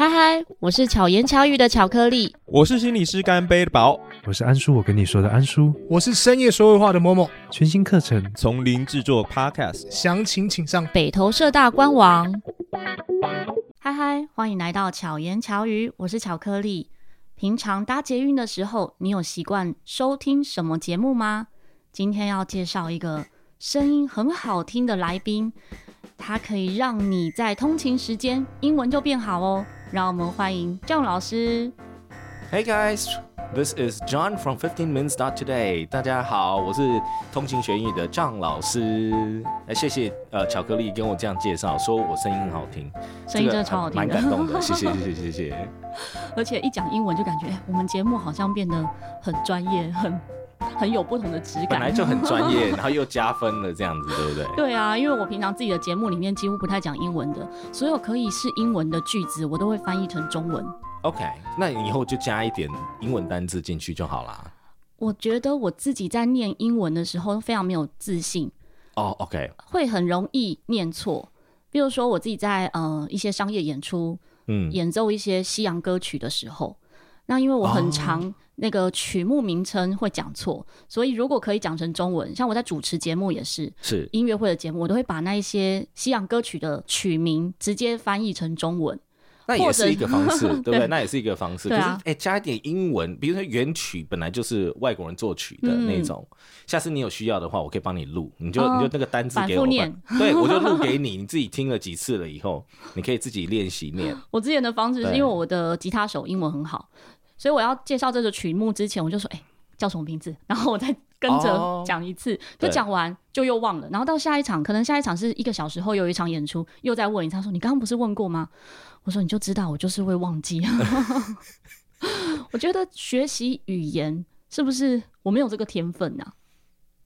嗨嗨，我是巧言巧语的巧克力，我是心理师干杯的宝，我是安叔，我跟你说的安叔，我是深夜说会话的某某。全新课程从零制作 Podcast，详情请上北投社大官网。嗨嗨，欢迎来到巧言巧语，我是巧克力。平常搭捷运的时候，你有习惯收听什么节目吗？今天要介绍一个声音很好听的来宾，它可以让你在通勤时间英文就变好哦。让我们欢迎 John 老师。Hey guys, this is John from Fifteen Minutes Not Today。大家好，我是通勤学英语的 John 老师。哎，谢谢呃巧克力跟我这样介绍，说我声音很好听，声音真的超好听，蛮感动的。谢谢谢谢谢谢。而且一讲英文就感觉，哎，我们节目好像变得很专业，很很有不同的质感。本来就很专业，然后又加分了，这样子对不对？对啊，因为我平常自己的节目里面几乎不太讲英文的，所有可以是英文的句子，我都会翻译成中文。OK，那以后就加一点英文单字进去就好啦。我觉得我自己在念英文的时候非常没有自信。哦、oh，OK，会很容易念错。比如说我自己在呃一些商业演出，嗯，演奏一些西洋歌曲的时候，那因为我很常那个曲目名称会讲错，oh. 所以如果可以讲成中文，像我在主持节目也是，是音乐会的节目，我都会把那一些西洋歌曲的曲名直接翻译成中文。那也是一个方式，对不对？对，那也是一个方式。可是，哎、啊，加一点英文，比如说原曲本来就是外国人作曲的那种。嗯、下次你有需要的话，我可以帮你录，你就、哦、你就那个单字给我，念对，我就录给 你，你自己听了几次了以后，你可以自己练习念。我之前的方式是因为我的吉他手英文很好，所以我要介绍这个曲目之前，我就说，哎、欸，叫什么名字？然后我再。跟着讲一次，就讲完就又忘了，然后到下一场，可能下一场是一个小时后有一场演出，又再问一次。他说：“你刚刚不是问过吗？”我说：“你就知道，我就是会忘记。” 我觉得学习语言是不是我没有这个天分呢、啊？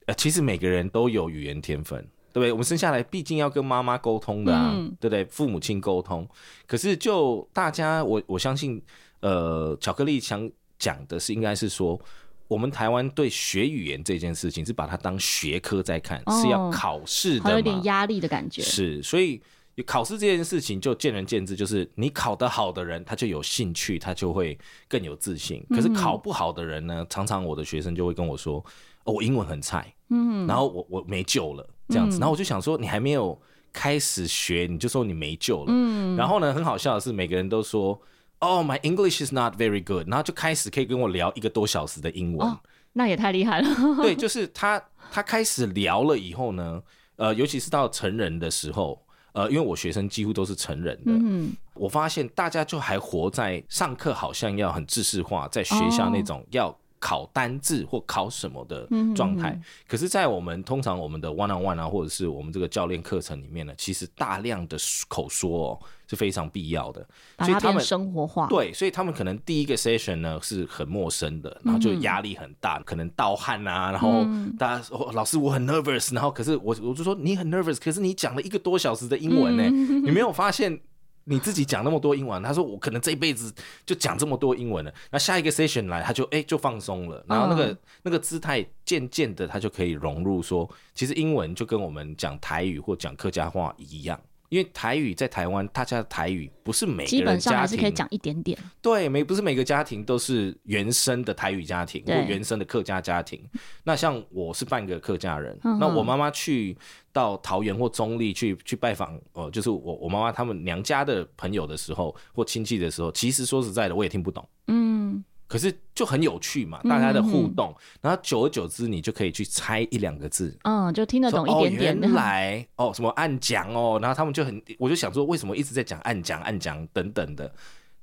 呃，其实每个人都有语言天分，对不对？我们生下来毕竟要跟妈妈沟通的啊，嗯、对不对？父母亲沟通。可是就大家，我我相信，呃，巧克力想讲的是，应该是说。我们台湾对学语言这件事情是把它当学科在看，哦、是要考试的，还有点压力的感觉。是，所以考试这件事情就见仁见智，就是你考得好的人，他就有兴趣，他就会更有自信。可是考不好的人呢，嗯、常常我的学生就会跟我说：“哦，我英文很菜，嗯，然后我我没救了，这样子。嗯”然后我就想说，你还没有开始学，你就说你没救了，嗯。然后呢，很好笑的是，每个人都说。哦、oh，My English is not very good，然后就开始可以跟我聊一个多小时的英文，哦、那也太厉害了。对，就是他他开始聊了以后呢，呃，尤其是到成人的时候，呃，因为我学生几乎都是成人的，嗯，我发现大家就还活在上课好像要很知识化，在学校那种要。考单字或考什么的状态，可是，在我们通常我们的 one on one 啊，或者是我们这个教练课程里面呢，其实大量的口说哦是非常必要的，所以他们生活化。对，所以他们可能第一个 session 呢是很陌生的，然后就压力很大，可能盗汗啊，然后大家说老师我很 nervous，然后可是我我就说你很 nervous，可是你讲了一个多小时的英文呢，你没有发现？你自己讲那么多英文，他说我可能这一辈子就讲这么多英文了。那下一个 session 来，他就哎、欸、就放松了，然后那个、嗯、那个姿态渐渐的他就可以融入说，其实英文就跟我们讲台语或讲客家话一样。因为台语在台湾，大家的台语不是每个人家庭，基本上还是可以讲一点点。对，每不是每个家庭都是原生的台语家庭或原生的客家家庭。那像我是半个客家人，嗯、那我妈妈去到桃园或中立去去拜访，呃，就是我我妈妈他们娘家的朋友的时候或亲戚的时候，其实说实在的，我也听不懂。嗯。可是就很有趣嘛，大家的互动，嗯、然后久而久之，你就可以去猜一两个字，嗯，就听得懂一点点。哦、原来哦，什么暗讲哦，然后他们就很，我就想说，为什么一直在讲暗讲暗讲等等的？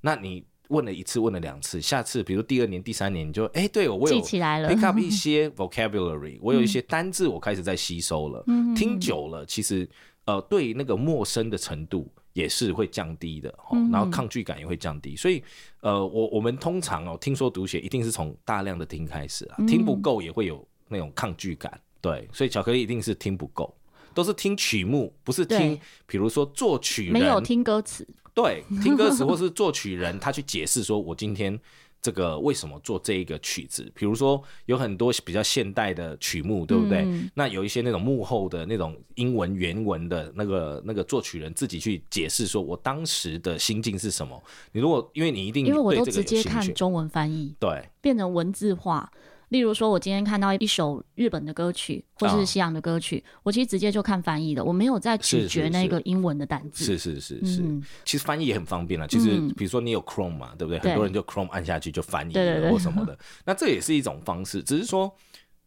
那你问了一次，问了两次，下次比如第二年、第三年，你就哎，对我有记起来了，pick up 一些 vocabulary，我有一些单字，我开始在吸收了。嗯、听久了，其实呃，对那个陌生的程度。也是会降低的，然后抗拒感也会降低，嗯、所以，呃，我我们通常哦，听说读写一定是从大量的听开始啊，嗯、听不够也会有那种抗拒感，对，所以巧克力一定是听不够，都是听曲目，不是听，对。比如说作曲人，没有听歌词，对，听歌词或是作曲人他去解释说，我今天这个为什么做这一个曲子？比如说有很多比较现代的曲目，对不对？嗯、那有一些那种幕后的那种英文原文的那个那个作曲人自己去解释，说我当时的心境是什么？你如果因为你一定因为我都直接看中文翻译，对，变成文字化。例如说，我今天看到一首日本的歌曲，或是西洋的歌曲，哦、我其实直接就看翻译的，我没有在咀嚼那个英文的单字。是是是是，嗯、其实翻译也很方便了。其实，比如说你有 Chrome 嘛，对不对？对很多人就 Chrome 按下去就翻译了或什么的。那这也是一种方式，只是说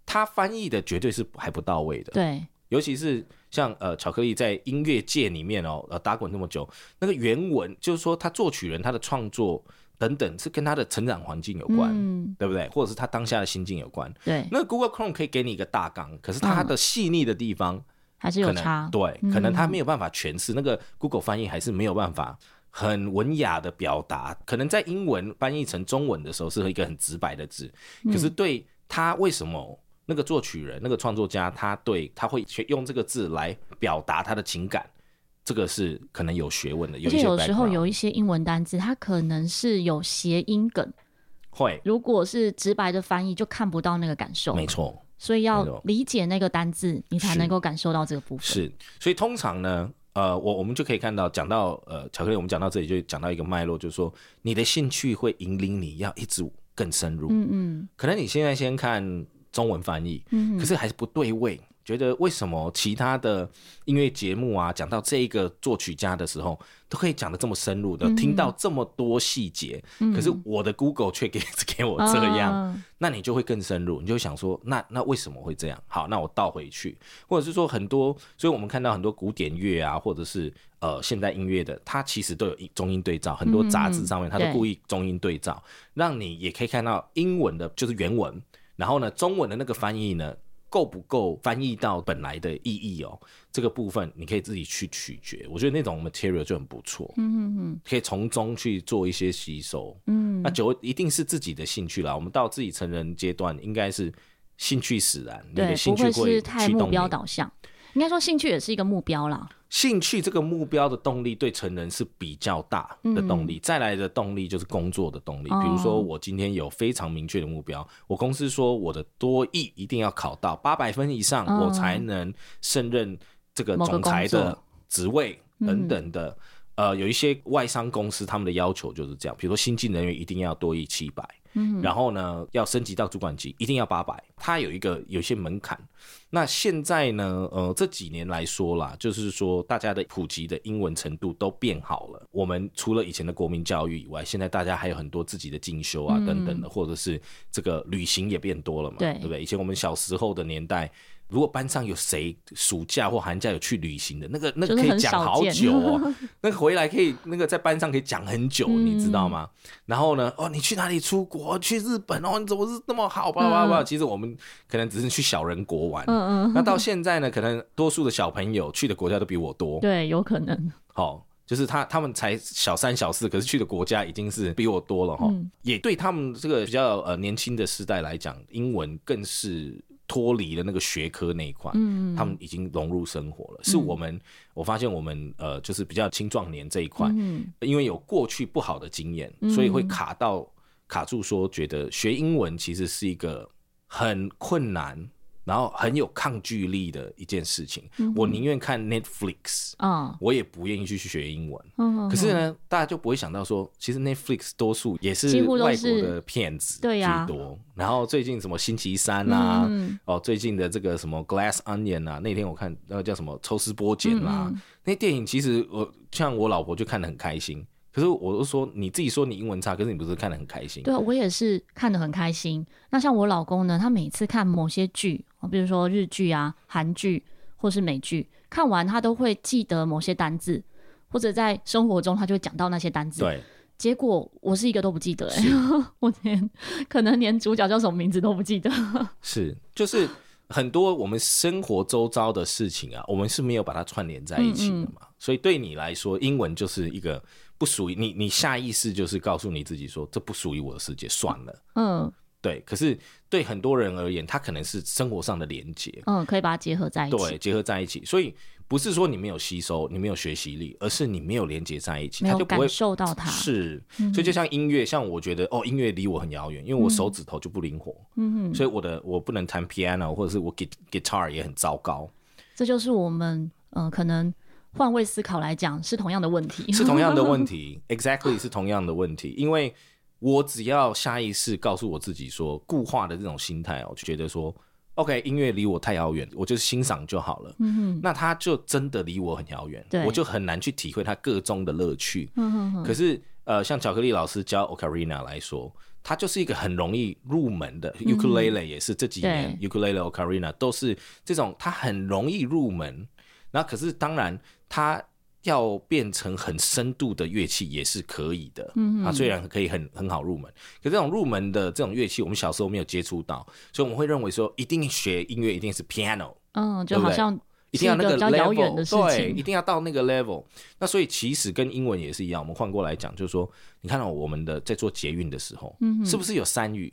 它翻译的绝对是还不到位的。对，尤其是像呃巧克力在音乐界里面哦，呃打滚那么久，那个原文就是说他作曲人他的创作。等等，是跟他的成长环境有关，嗯、对不对？或者是他当下的心境有关。对，那 Google Chrome 可以给你一个大纲，可是它的细腻的地方、嗯、还是有差。对，可能他没有办法诠释、嗯、那个 Google 翻译，还是没有办法很文雅的表达。可能在英文翻译成中文的时候，是一个很直白的字，嗯、可是对他为什么那个作曲人、那个创作家，他对他会用这个字来表达他的情感？这个是可能有学问的，有而且有时候有一些英文单字，它可能是有谐音梗，会。如果是直白的翻译，就看不到那个感受。没错，所以要理解那个单字，你才能够感受到这个部分。是，所以通常呢，呃，我我们就可以看到，讲到呃巧克力，我们讲到这里就讲到一个脉络，就是说你的兴趣会引领你要一直更深入。嗯嗯。可能你现在先看中文翻译，嗯，可是还是不对位。觉得为什么其他的音乐节目啊，讲到这一个作曲家的时候，都可以讲的这么深入的，嗯、听到这么多细节，嗯、可是我的 Google 却给给我这样，嗯、那你就会更深入，你就想说，那那为什么会这样？好，那我倒回去，或者是说很多，所以我们看到很多古典乐啊，或者是呃现代音乐的，它其实都有中英对照，很多杂志上面它都故意中英对照，嗯、让你也可以看到英文的就是原文，然后呢中文的那个翻译呢。够不够翻译到本来的意义哦？这个部分你可以自己去取决。我觉得那种 material 就很不错，嗯嗯嗯，可以从中去做一些吸收，嗯，那就一定是自己的兴趣啦。我们到自己成人阶段，应该是兴趣使然，你的兴趣会不会是太目标导向。应该说，兴趣也是一个目标啦。兴趣这个目标的动力对成人是比较大的动力，嗯、再来的动力就是工作的动力。哦、比如说，我今天有非常明确的目标，我公司说我的多益一定要考到八百分以上，哦、我才能胜任这个总裁的职位等等的。呃，有一些外商公司他们的要求就是这样，比如说新进人员一定要多一七百。嗯，然后呢，要升级到主管级，一定要八百，它有一个有些门槛。那现在呢，呃，这几年来说啦，就是说大家的普及的英文程度都变好了。我们除了以前的国民教育以外，现在大家还有很多自己的进修啊等等的，或者是这个旅行也变多了嘛，对，对不对？以前我们小时候的年代。如果班上有谁暑假或寒假有去旅行的，那个那个可以讲好久哦，那个回来可以那个在班上可以讲很久，嗯、你知道吗？然后呢，哦，你去哪里出国？去日本哦？你怎么是那么好？吧吧吧。其实我们可能只是去小人国玩。嗯嗯。那到现在呢，可能多数的小朋友去的国家都比我多。对，有可能。好、哦，就是他他们才小三小四，可是去的国家已经是比我多了哈。嗯、也对他们这个比较呃年轻的世代来讲，英文更是。脱离了那个学科那一块，嗯，他们已经融入生活了。是我们，我发现我们呃，就是比较青壮年这一块，嗯，因为有过去不好的经验，所以会卡到卡住，说觉得学英文其实是一个很困难。然后很有抗拒力的一件事情，嗯、我宁愿看 Netflix，哦、我也不愿意去学英文。嗯、可是呢，大家就不会想到说，其实 Netflix 多数也是外国的片子居多。啊、然后最近什么星期三啊，嗯、哦，最近的这个什么 Glass Onion 啊，那天我看那个叫什么抽丝剥茧啊，嗯、那电影其实我像我老婆就看得很开心。可是我都说你自己说你英文差，可是你不是看得很开心？对，我也是看得很开心。那像我老公呢，他每次看某些剧，比如说日剧啊、韩剧或是美剧，看完他都会记得某些单字，或者在生活中他就会讲到那些单字。对，结果我是一个都不记得、欸，是 我连可能连主角叫什么名字都不记得。是，就是很多我们生活周遭的事情啊，我们是没有把它串联在一起的嘛。嗯嗯，所以对你来说，英文就是一个。不属于你，你下意识就是告诉你自己说，这不属于我的世界，算了。嗯，对。可是对很多人而言，它可能是生活上的连接，嗯，可以把它结合在一起。对，结合在一起。所以不是说你没有吸收，你没有学习力，而是你没有连接在一起，没有他就不会感受到它。是，所以就像音乐，嗯、像我觉得哦，音乐离我很遥远，因为我手指头就不灵活，嗯，所以我的我不能弹 piano，或者是我 guitar 也很糟糕。这就是我们嗯、呃，可能换位思考来讲是同样的问题，是同样的问题，exactly 是同样的问题，因为我只要下意识告诉我自己说，固化的这种心态哦，就觉得说。OK，音乐离我太遥远，我就是欣赏就好了。嗯哼，那他就真的离我很遥远，我就很难去体会他个中的乐趣。嗯哼，可是呃，像巧克力老师教 Ocarina 来说，它就是一个很容易入门的。Ukulele 也是这几年 Ukulele Ocarina 都是这种，它很容易入门。那可是当然它。要变成很深度的乐器也是可以的，嗯哼，啊，虽然可以很很好入门，可这种入门的这种乐器，我们小时候没有接触到，所以我们会认为说，一定学音乐一定是 piano，嗯，就好像一定要那个 level，对，一定要到那个 level。那所以其实跟英文也是一样，我们换过来讲，就是说，你看到我们的在做捷运的时候，嗯，是不是有三语？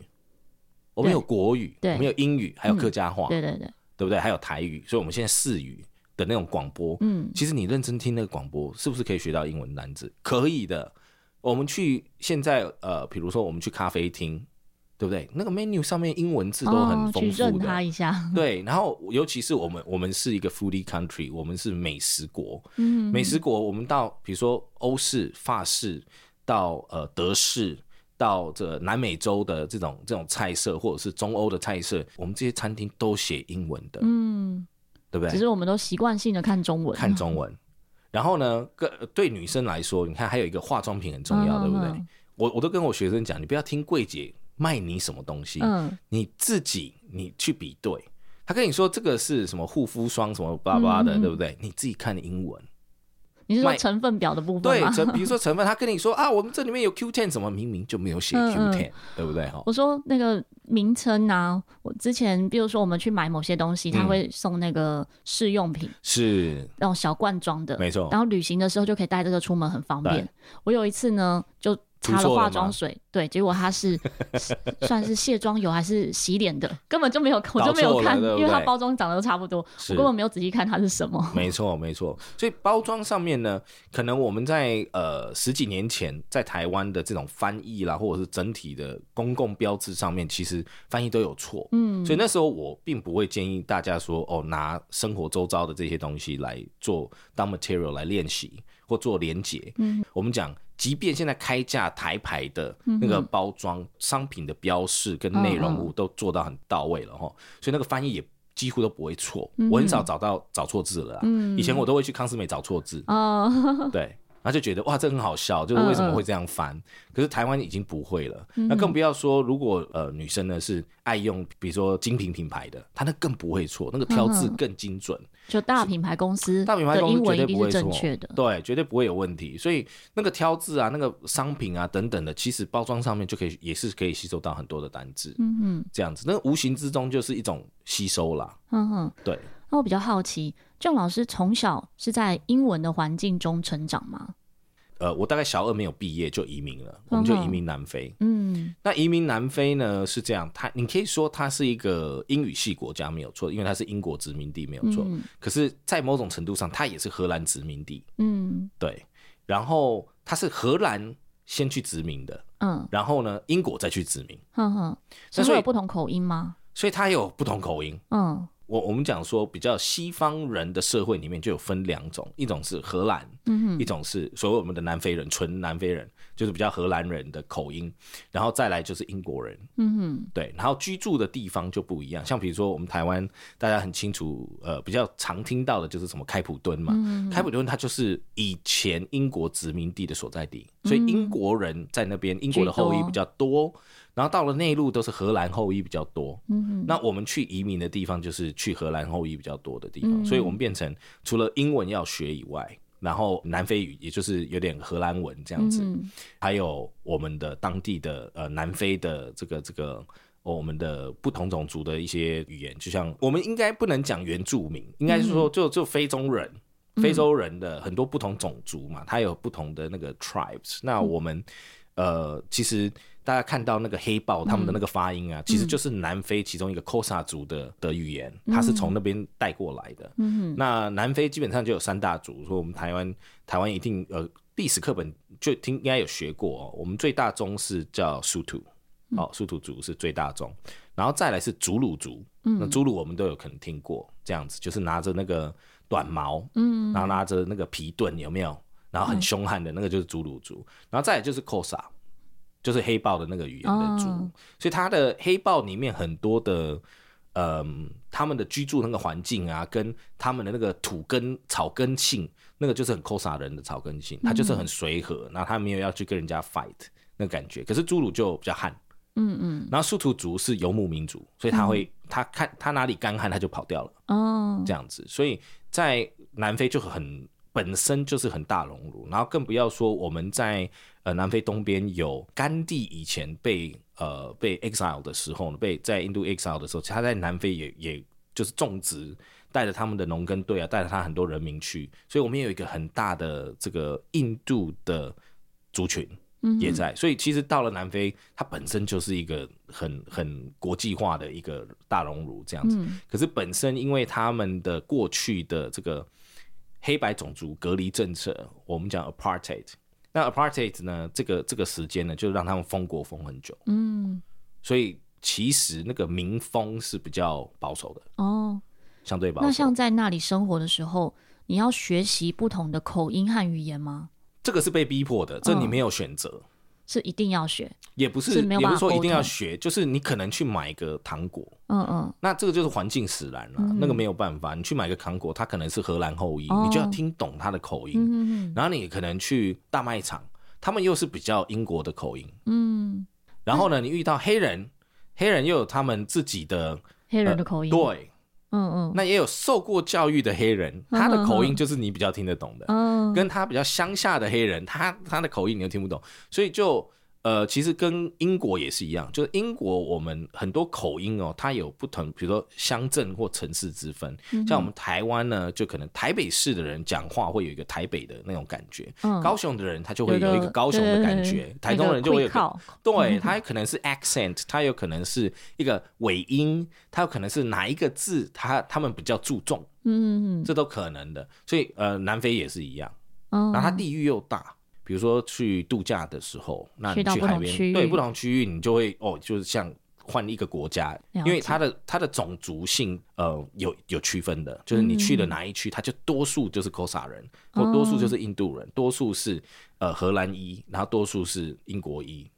我们有国语，对，我们有英语，还有客家话，对对对，对不对？还有台语，所以我们现在四语。的那种广播，嗯，其实你认真听那个广播，是不是可以学到英文单字？可以的。我们去现在呃，比如说我们去咖啡厅，对不对？那个 menu 上面英文字都很丰富的。哦，去认它一下。对，然后尤其是我们，我们是一个 foodie country，我们是美食国。嗯，美食国，我们到比如说欧式、法式，到呃德式，到这南美洲的这种这种菜色，或者是中欧的菜色，我们这些餐厅都写英文的。嗯。对不对？只是我们都习惯性的看中文，看中文。然后呢，个对女生来说，你看还有一个化妆品很重要，嗯、对不对？嗯、我我都跟我学生讲，你不要听柜姐卖你什么东西，嗯，你自己你去比对。他跟你说这个是什么护肤霜什么巴拉巴拉的，嗯、对不对？你自己看英文。你是说成分表的部分吗？对，比如说成分，他跟你说啊，我们这里面有 Q ten，怎么明明就没有写 Q ten，嗯对不对？哈，我说那个名称啊，我之前比如说我们去买某些东西，他会送那个试用品，是那种小罐装的，没错。然后旅行的时候就可以带这个出门，很方便。我有一次呢，就。擦了化妆水，对，结果它是 算是卸妆油还是洗脸的，根本就没有，我就没有看，对对，因为它包装长得都差不多，我根本没有仔细看它是什么。没错，没错。所以包装上面呢，可能我们在呃十几年前在台湾的这种翻译啦，或者是整体的公共标志上面，其实翻译都有错。嗯，所以那时候我并不会建议大家说哦，拿生活周遭的这些东西来做当 material 来练习或做连结。嗯，我们讲。即便现在开价台牌的那个包装、嗯、商品的标示跟内容物都做到很到位了哈，嗯、所以那个翻译也几乎都不会错。嗯、我很少找到找错字了以前我都会去康斯美找错字。哦，对。然后就觉得哇，这很好笑，就是为什么会这样翻？嗯、可是台湾已经不会了，嗯、那更不要说如果呃女生呢是爱用，比如说精品品牌的，她那更不会错，那个挑字更精准。就大品牌公司，大品牌公司绝对不会错，正确的，对，绝对不会有问题。所以那个挑字啊，那个商品啊等等的，其实包装上面就可以也是可以吸收到很多的单字。嗯嗯，这样子，那无形之中就是一种吸收啦。嗯哼，对。那我比较好奇。郑老师从小是在英文的环境中成长吗？呃，我大概小二没有毕业就移民了，我们就移民南非。嗯，那移民南非呢是这样，它你可以说它是一个英语系国家没有错，因为它是英国殖民地没有错。嗯，可是，在某种程度上，它也是荷兰殖民地。嗯，对。然后它是荷兰先去殖民的。嗯，然后呢，英国再去殖民。嗯哼，所以会有不同口音吗？所以它有不同口音。嗯。我我们讲说，比较西方人的社会里面就有分两种，一种是荷兰，嗯，一种是所谓我们的南非人，纯南非人，就是比较荷兰人的口音，然后再来就是英国人，嗯哼，对，然后居住的地方就不一样，像比如说我们台湾，大家很清楚，呃，比较常听到的就是什么开普敦嘛，嗯，开普敦它就是以前英国殖民地的所在地，所以英国人在那边，英国的后裔比较多。然后到了内陆都是荷兰后裔比较多，嗯，那我们去移民的地方就是去荷兰后裔比较多的地方，嗯，所以我们变成除了英文要学以外，然后南非语也就是有点荷兰文这样子，嗯，还有我们的当地的呃南非的这个这个、哦、我们的不同种族的一些语言，就像我们应该不能讲原住民，应该是说就就非洲人，非洲人的很多不同种族嘛，它有不同的那个 tribes，那我们。呃，其实大家看到那个黑豹他们的那个发音啊，嗯、其实就是南非其中一个 Xhosa 族的的语言，它是从那边带过来的。嗯，那南非基本上就有三大族，说我们台湾台湾一定呃历史课本就听应该有学过哦。我们最大宗是叫苏图，哦，苏图族是最大宗，然后再来是祖鲁族。嗯，那祖鲁我们都有可能听过，这样子就是拿着那个短矛，嗯，然后拿着那个皮盾，有没有？然后很凶悍的那个就是祖鲁族，然后再来就是 Xhosa，就是黑豹的那个语言的族，哦、所以它的黑豹里面很多的，嗯，他们的居住那个环境啊，跟他们的那个土根草根性，那个就是很 Xhosa 人的草根性，他就是很随和，然后他没有要去跟人家 fight 那个感觉，可是侏儒就比较悍，嗯嗯，然后树图族是游牧民族，所以他会、嗯、他看他哪里干旱他就跑掉了，哦，这样子，所以在南非就很。本身就是很大熔炉，然后更不要说我们在呃南非东边有甘地以前被呃被 exile 的时候呢，被在印度 exile 的时候，他在南非也也就是种植，带着他们的农耕队啊，带着他很多人民去，所以我们也有一个很大的这个印度的族群也在，嗯、所以其实到了南非，它本身就是一个很很国际化的一个大熔炉这样子，嗯、可是本身因为他们的过去的这个。黑白种族隔离政策，我们讲 apartheid。那 apartheid 呢？这个这个时间呢，就让他们封国封很久。嗯，所以其实那个民风是比较保守的哦，相对保守。那像在那里生活的时候，你要学习不同的口音和语言吗？这个是被逼迫的，这你没有选择。哦是一定要学，也不是，是也不是说一定要学，就是你可能去买一个糖果，嗯嗯，那这个就是环境使然了，嗯、那个没有办法。你去买个糖果，它可能是荷兰后裔，哦、你就要听懂它的口音。嗯、然后你可能去大卖场，他们又是比较英国的口音，嗯。然后呢，你遇到黑人，黑人又有他们自己的黑人的口音，呃、对。嗯嗯，那也有受过教育的黑人，他的口音就是你比较听得懂的。嗯，跟他比较乡下的黑人，他他的口音你又听不懂，所以就。呃，其实跟英国也是一样，就是英国我们很多口音哦，它有不同，比如说乡镇或城市之分。嗯、像我们台湾呢，就可能台北市的人讲话会有一个台北的那种感觉，嗯、高雄的人他就会有一个高雄的感觉，对台东人就会有对，他可能是 accent，他有可能是一个尾音，他有可能是哪一个字，他他们比较注重，嗯哼，这都可能的。所以呃，南非也是一样，然后它地域又大。比如说去度假的时候，那你去海边，对不同区域，你就会哦，就是像换一个国家，因为它的它的种族性呃有有区分的，就是你去了哪一区，它就多数就是 Xhosa 人，或多数就是印度人，多数是呃荷兰裔，然后多数是英国裔。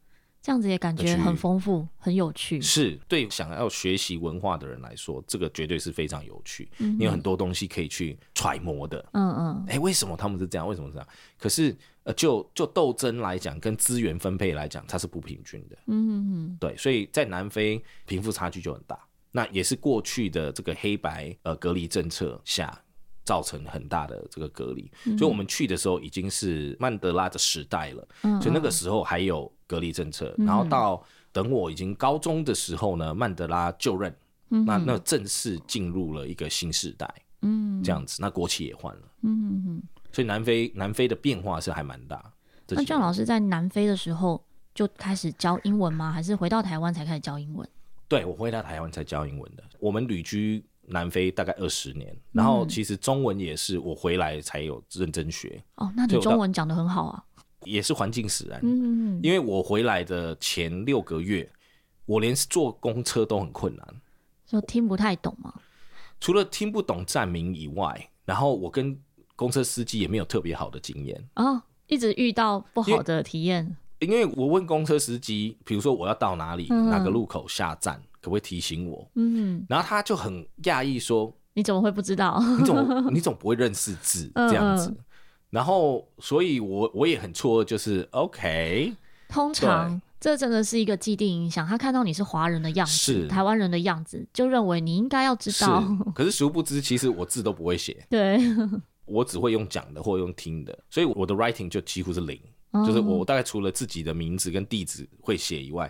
这样子也感觉很丰富，很有趣。是对想要学习文化的人来说，这个绝对是非常有趣。嗯哼，你有很多东西可以去揣摩的。嗯嗯。哎、欸，为什么他们是这样？为什么是这样？可是呃，就就斗争来讲，跟资源分配来讲，它是不平均的。嗯哼哼。对，所以在南非贫富差距就很大。那也是过去的这个黑白呃隔离政策下。造成很大的这个隔离，嗯、所以我们去的时候已经是曼德拉的时代了，嗯、所以那个时候还有隔离政策。嗯、然后到等我已经高中的时候呢，曼德拉就任，嗯、那那正式进入了一个新时代，嗯，这样子，那国旗也换了，嗯，所以南非南非的变化是还蛮大。那 John 老师在南非的时候就开始教英文吗？还是回到台湾才开始教英文？对，我回到台湾才教英文的。我们旅居。南非大概二十年，然后其实中文也是我回来才有认真学。哦，那你中文讲的很好啊。也是环境使然。嗯，因为我回来的前六个月，我连坐公车都很困难，就听不太懂吗？除了听不懂站名以外，然后我跟公车司机也没有特别好的经验哦，一直遇到不好的体验。因为我问公车司机，比如说我要到哪里，哪个路口下站。可不可以提醒我？嗯，然后他就很讶异说：“你怎么会不知道？你怎么 你总不会认识字这样子？”然后，所以我我也很错愕，就是 OK。通常这真的是一个既定影响，他看到你是华人的样子，是。台湾人的样子，就认为你应该要知道。可是殊不知，其实我字都不会写。对，我只会用讲的或用听的，所以我的 writing 就几乎是零，就是我大概除了自己的名字跟地址会写以外，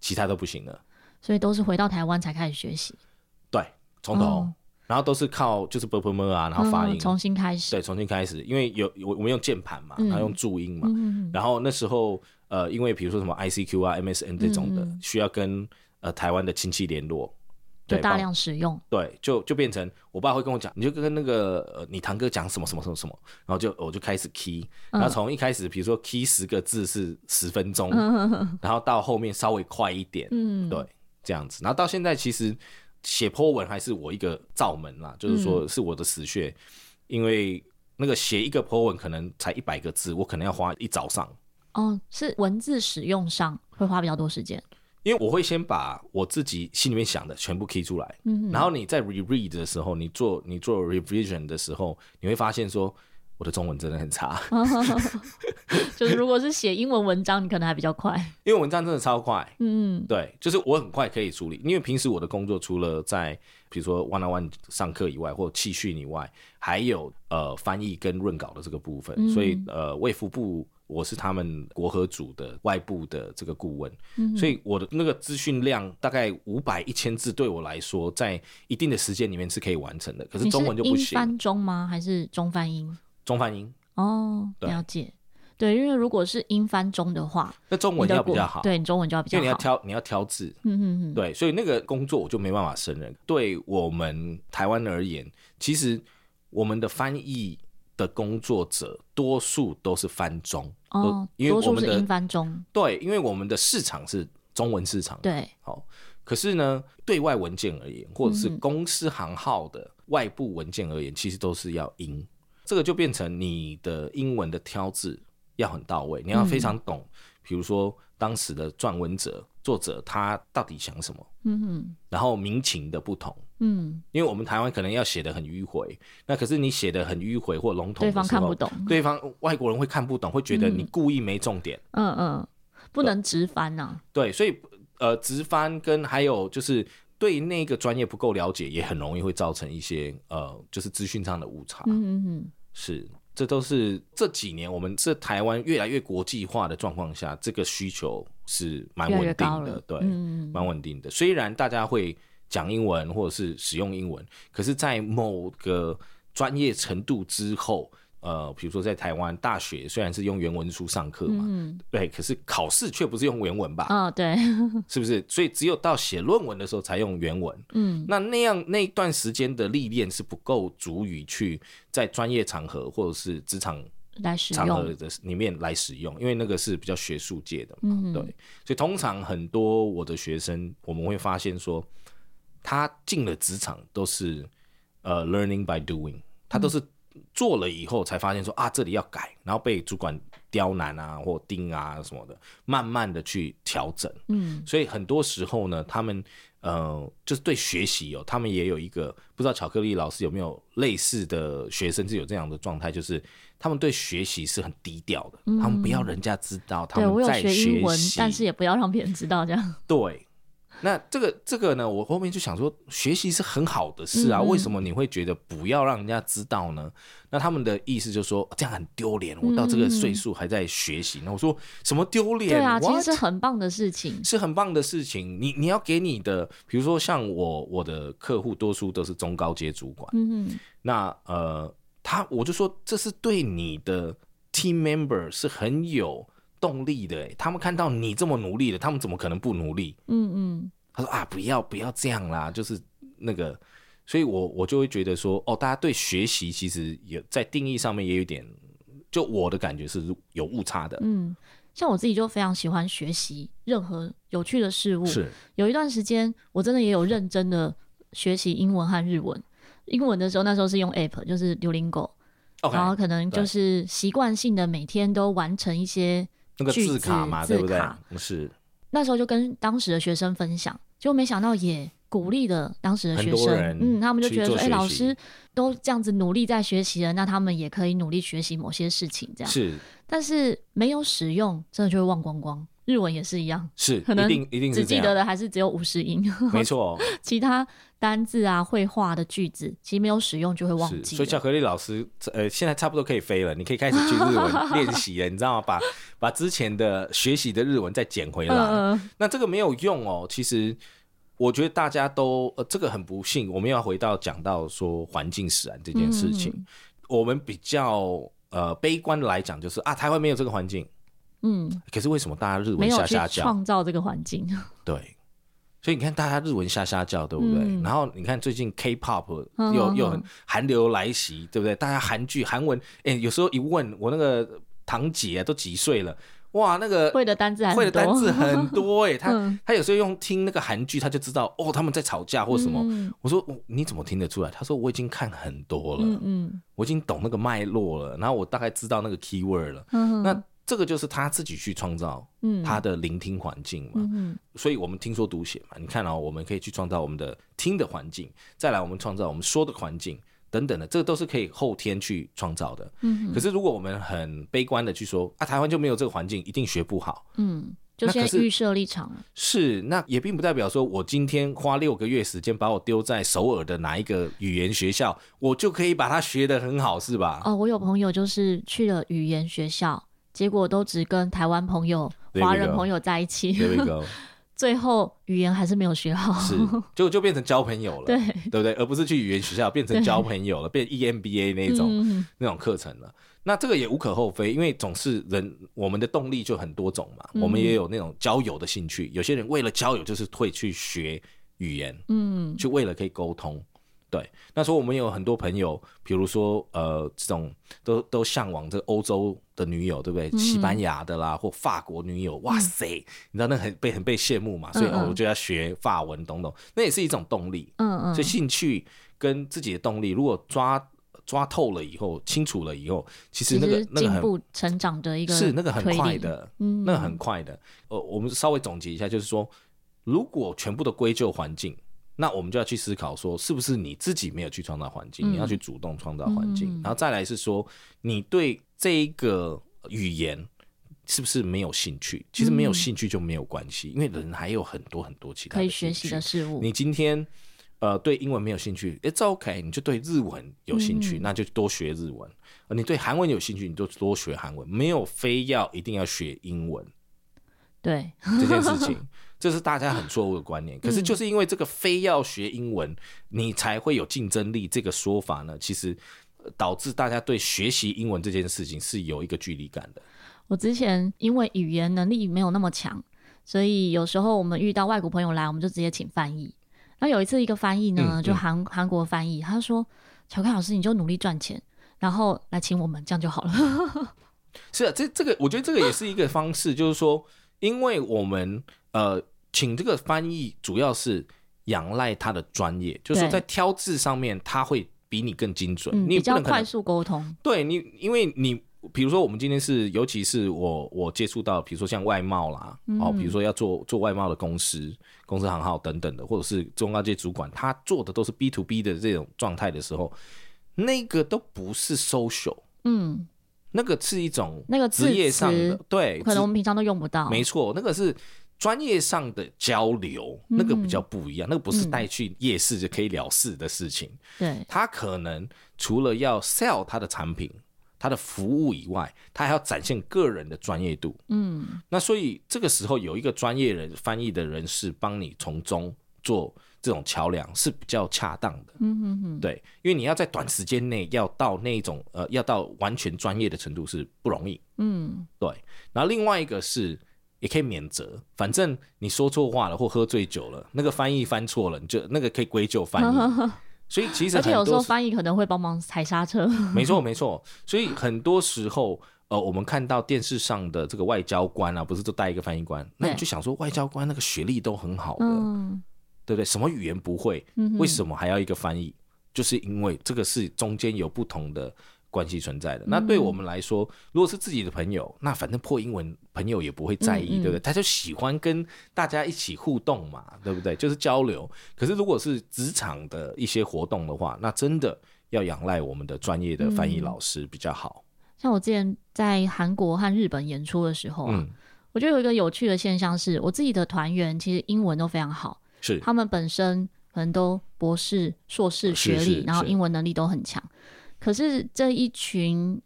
其他都不行了。所以都是回到台湾才开始学习，对，从头，哦、然后都是靠就是 ㄅ ㄆ 啊，然后发音、嗯，重新开始，对，重新开始，因为有我我们用键盘嘛，然后用注音嘛，嗯、然后那时候呃，因为比如说什么 ICQ 啊、MSN 这种的，嗯、需要跟呃台湾的亲戚联络，就大量使用，对，就就变成我爸会跟我讲，你就跟那个呃你堂哥讲什么什么什么什么，然后就我就开始 key，然后从一开始比如说 key 十个字是十分钟，嗯、然后到后面稍微快一点，嗯，对，这样子，然后到现在其实写 po 文还是我一个罩门啦，就是说是我的死穴，嗯、因为那个写一个 po 文可能才一百个字，我可能要花一早上。哦，是文字使用上会花比较多时间。因为我会先把我自己心里面想的全部 key 出来，嗯、然后你在 reread 的时候，你做你做 revision 的时候，你会发现说我的中文真的很差。就是如果是写英文文章，你可能还比较快，因为文章真的超快。嗯，对，就是我很快可以处理。因为平时我的工作除了在比如说 one on one 上课以外，或气训以外，还有呃翻译跟润稿的这个部分，嗯、所以呃卫福部。我是他们国合组的外部的这个顾问，嗯、所以我的那个资讯量大概五百一千字，对我来说，在一定的时间里面是可以完成的。可是中文就不行。英翻中吗？还是中翻英？中翻英。哦，了解。对，因为如果是英翻中的话，那中文要比较好。对，你中文就要比较好。因为你要挑，你要挑字。嗯嗯嗯。对，所以那个工作我就没办法胜任。对我们台湾而言，其实我们的翻译。的工作者多数都是翻中哦，因为我们的英翻中对，因为我们的市场是中文市场，对，好。可是呢，对外文件而言，或者是公司行号的外部文件而言，嗯、其实都是要英，这个就变成你的英文的挑字要很到位，你要非常懂，比、嗯、如说当时的撰文者。作者他到底想什么？嗯哼，然后民情的不同，嗯，因为我们台湾可能要写的很迂回，那可是你写的很迂回或笼统，对方看不懂，对方外国人会看不懂，会觉得你故意没重点，嗯嗯，不能直翻呐、啊，对，所以呃，直翻跟还有就是对那个专业不够了解，也很容易会造成一些呃，就是资讯上的误差，嗯嗯，是。这都是这几年我们这台湾越来越国际化的状况下，这个需求是蛮稳定的，对，蛮稳定的。虽然大家会讲英文或者是使用英文，可是，在某个专业程度之后。呃，比如说在台湾大学虽然是用原文书上课嘛，嗯、对，可是考试却不是用原文吧？哦，对，是不是？所以只有到写论文的时候才用原文。嗯，那那样那一段时间的历练是不够足以去在专业场合或者是职场场合的里面来使用，因为那个是比较学术界的嘛。嗯、对，所以通常很多我的学生，我们会发现说，他进了职场都是呃 learning by doing，他都是。做了以后才发现说啊，这里要改，然后被主管刁难啊或盯啊什么的，慢慢的去调整。嗯，所以很多时候呢，他们呃就是对学习哦，他们也有一个不知道巧克力老师有没有类似的学生是有这样的状态，就是他们对学习是很低调的，嗯、他们不要人家知道他们在学习，但是也不要让别人知道这样。对。那这个这个呢，我后面就想说，学习是很好的事啊，嗯、为什么你会觉得不要让人家知道呢？那他们的意思就是说，这样很丢脸，我到这个岁数还在学习。那、嗯、我说什么丢脸？对啊?其实是很棒的事情，是很棒的事情。你你要给你的，比如说像我我的客户，多数都是中高阶主管。嗯哼那呃，他我就说，这是对你的 team member 是很有。动力的，他们看到你这么努力的，他们怎么可能不努力？嗯嗯，他说啊，不要不要这样啦，就是那个，所以我我就会觉得说，哦，大家对学习其实也在定义上面也有点，就我的感觉是有误差的。嗯，像我自己就非常喜欢学习任何有趣的事物。是，有一段时间我真的也有认真的学习英文和日文。英文的时候，那时候是用 App，就是 Duolingo，Okay, 然后可能就是习惯性的每天都完成一些。那个字卡嘛，对不对？是。那时候就跟当时的学生分享，结果没想到也鼓励了当时的学生。嗯，他们就觉得说，哎、欸，老师都这样子努力在学习了，那他们也可以努力学习某些事情，这样。是。但是没有使用，真的就会忘光光。日文也是一样，是，可能一定一定只记得的还是只有五十音。没错。其他单字啊、绘画的句子，其实没有使用就会忘记。所以巧克力老师，呃，现在差不多可以飞了，你可以开始去日文练习了，你知道吗？把把之前的学习的日文再捡回来。呃、那这个没有用哦。其实我觉得大家都，呃，这个很不幸。我们要回到讲到说环境使然这件事情，嗯、我们比较呃悲观的来讲，就是啊，台湾没有这个环境。嗯，可是为什么大家日文没有去下下叫？创造这个环境。对，所以你看大家日文下下叫，对不对？嗯然后你看最近 K-pop 又又很韩流来袭，对不对？大家韩剧韩文，哎，有时候一问我那个堂姐、啊、都几岁了，哇，那个会的单字还会的单字很多哎，他、嗯他有时候用听那个韩剧，他就知道哦他们在吵架或什么。嗯我说、哦、你怎么听得出来？他说我已经看很多了，嗯嗯我已经懂那个脉络了，然后我大概知道那个 keyword 了。嗯那这个就是他自己去创造嗯他的聆听环境嘛。嗯所以我们听说读写嘛，你看哦，我们可以去创造我们的听的环境，再来我们创造我们说的环境等等的，这个都是可以后天去创造的。嗯可是如果我们很悲观的去说啊，台湾就没有这个环境，一定学不好，嗯，就先预设立场了。是那也并不代表说我今天花六个月时间把我丢在首尔的哪一个语言学校，我就可以把它学得很好，是吧？哦，我有朋友就是去了语言学校，结果都只跟台湾朋友、华人朋友在一起 最后语言还是没有学好。是就就变成交朋友了，对对不对？而不是去语言学校变成交朋友了，变 EMBA 那种。嗯那种课程了。那这个也无可厚非，因为总是人，我们的动力就很多种嘛。嗯我们也有那种交友的兴趣，有些人为了交友就是会去学语言，嗯就为了可以沟通。对，那时候我们有很多朋友，比如说呃，这种都都向往这个欧洲的女友，对不对？嗯西班牙的啦，或法国女友，哇塞，你知道那很被很被羡慕嘛，所以、嗯嗯哦、我就要学法文，懂懂，那也是一种动力。嗯嗯，所以兴趣跟自己的动力，如果抓抓透了以后，清楚了以后，其实那个那个很进步成长的一个是那个很快，的，嗯，那个很快的。呃，我们稍微总结一下，就是说，如果全部都归咎环境，那我们就要去思考说，是不是你自己没有去创造环境，嗯你要去主动创造环境，嗯然后再来是说，你对这一个语言。是不是没有兴趣？其实没有兴趣就没有关系，因为人还有很多很多其他可以学习的事物。你今天呃对英文没有兴趣，It's OK，你就对日文有兴趣，嗯那就多学日文；呃，你对韩文有兴趣，你就多学韩文，没有非要一定要学英文对，这件事情，这是大家很错误的观念。可是就是因为这个非要学英文，你才会有竞争力这个说法呢，其实呃导致大家对学习英文这件事情是有一个距离感的。我之前因为语言能力没有那么强，所以有时候我们遇到外国朋友来，我们就直接请翻译。那有一次一个翻译呢，嗯就韩韩国翻译，他说：“乔克老师，你就努力赚钱，然后来请我们，这样就好了。是啊，这这个我觉得这个也是一个方式，就是说，因为我们呃请这个翻译，主要是仰赖他的专业，就是说在挑字上面他会比你更精准，嗯，你也比较快速沟通。对你，因为你比如说我们今天是，尤其是我我接触到，比如说像外贸啦，嗯哦，比如说要做做外贸的公司、公司行号等等的，或者是中高阶主管，他做的都是 B to B 的这种状态的时候，那个都不是 social，嗯，那个是一种那个字职业上的词，对，可能我们平常都用不到。没错，那个是专业上的交流，那个比较不一样，那个不是带去夜市就可以了事的事情。对，他可能除了要 sell 他的产品、他的服务以外，他还要展现个人的专业度。嗯，那所以这个时候有一个专业人翻译的人士帮你从中做这种桥梁是比较恰当的。嗯哼哼，对，因为你要在短时间内要到那种呃，要到完全专业的程度是不容易。嗯，对，然后另外一个是也可以免责，反正你说错话了或喝醉酒了，那个翻译翻错了，你就那个可以归咎翻译。所以其实而且有时时候翻译可能会帮忙踩刹车。没错没错，所以很多时候呃，我们看到电视上的这个外交官啊，不是都带一个翻译官，那你就想说外交官那个学历都很好的，嗯对不对？什么语言不会，嗯为什么还要一个翻译？就是因为这个是中间有不同的关系存在的。那对我们来说，如果是自己的朋友，那反正破英文朋友也不会在意，对不对？他就喜欢跟大家一起互动嘛，对不对？就是交流。可是如果是职场的一些活动的话，那真的要仰赖我们的专业的翻译老师比较好。像我之前在韩国和日本演出的时候啊，嗯，我觉得有一个有趣的现象是，我自己的团员其实英文都非常好，是他们本身可能都博士、硕士学是是历，然后英文能力都很强。可是这一群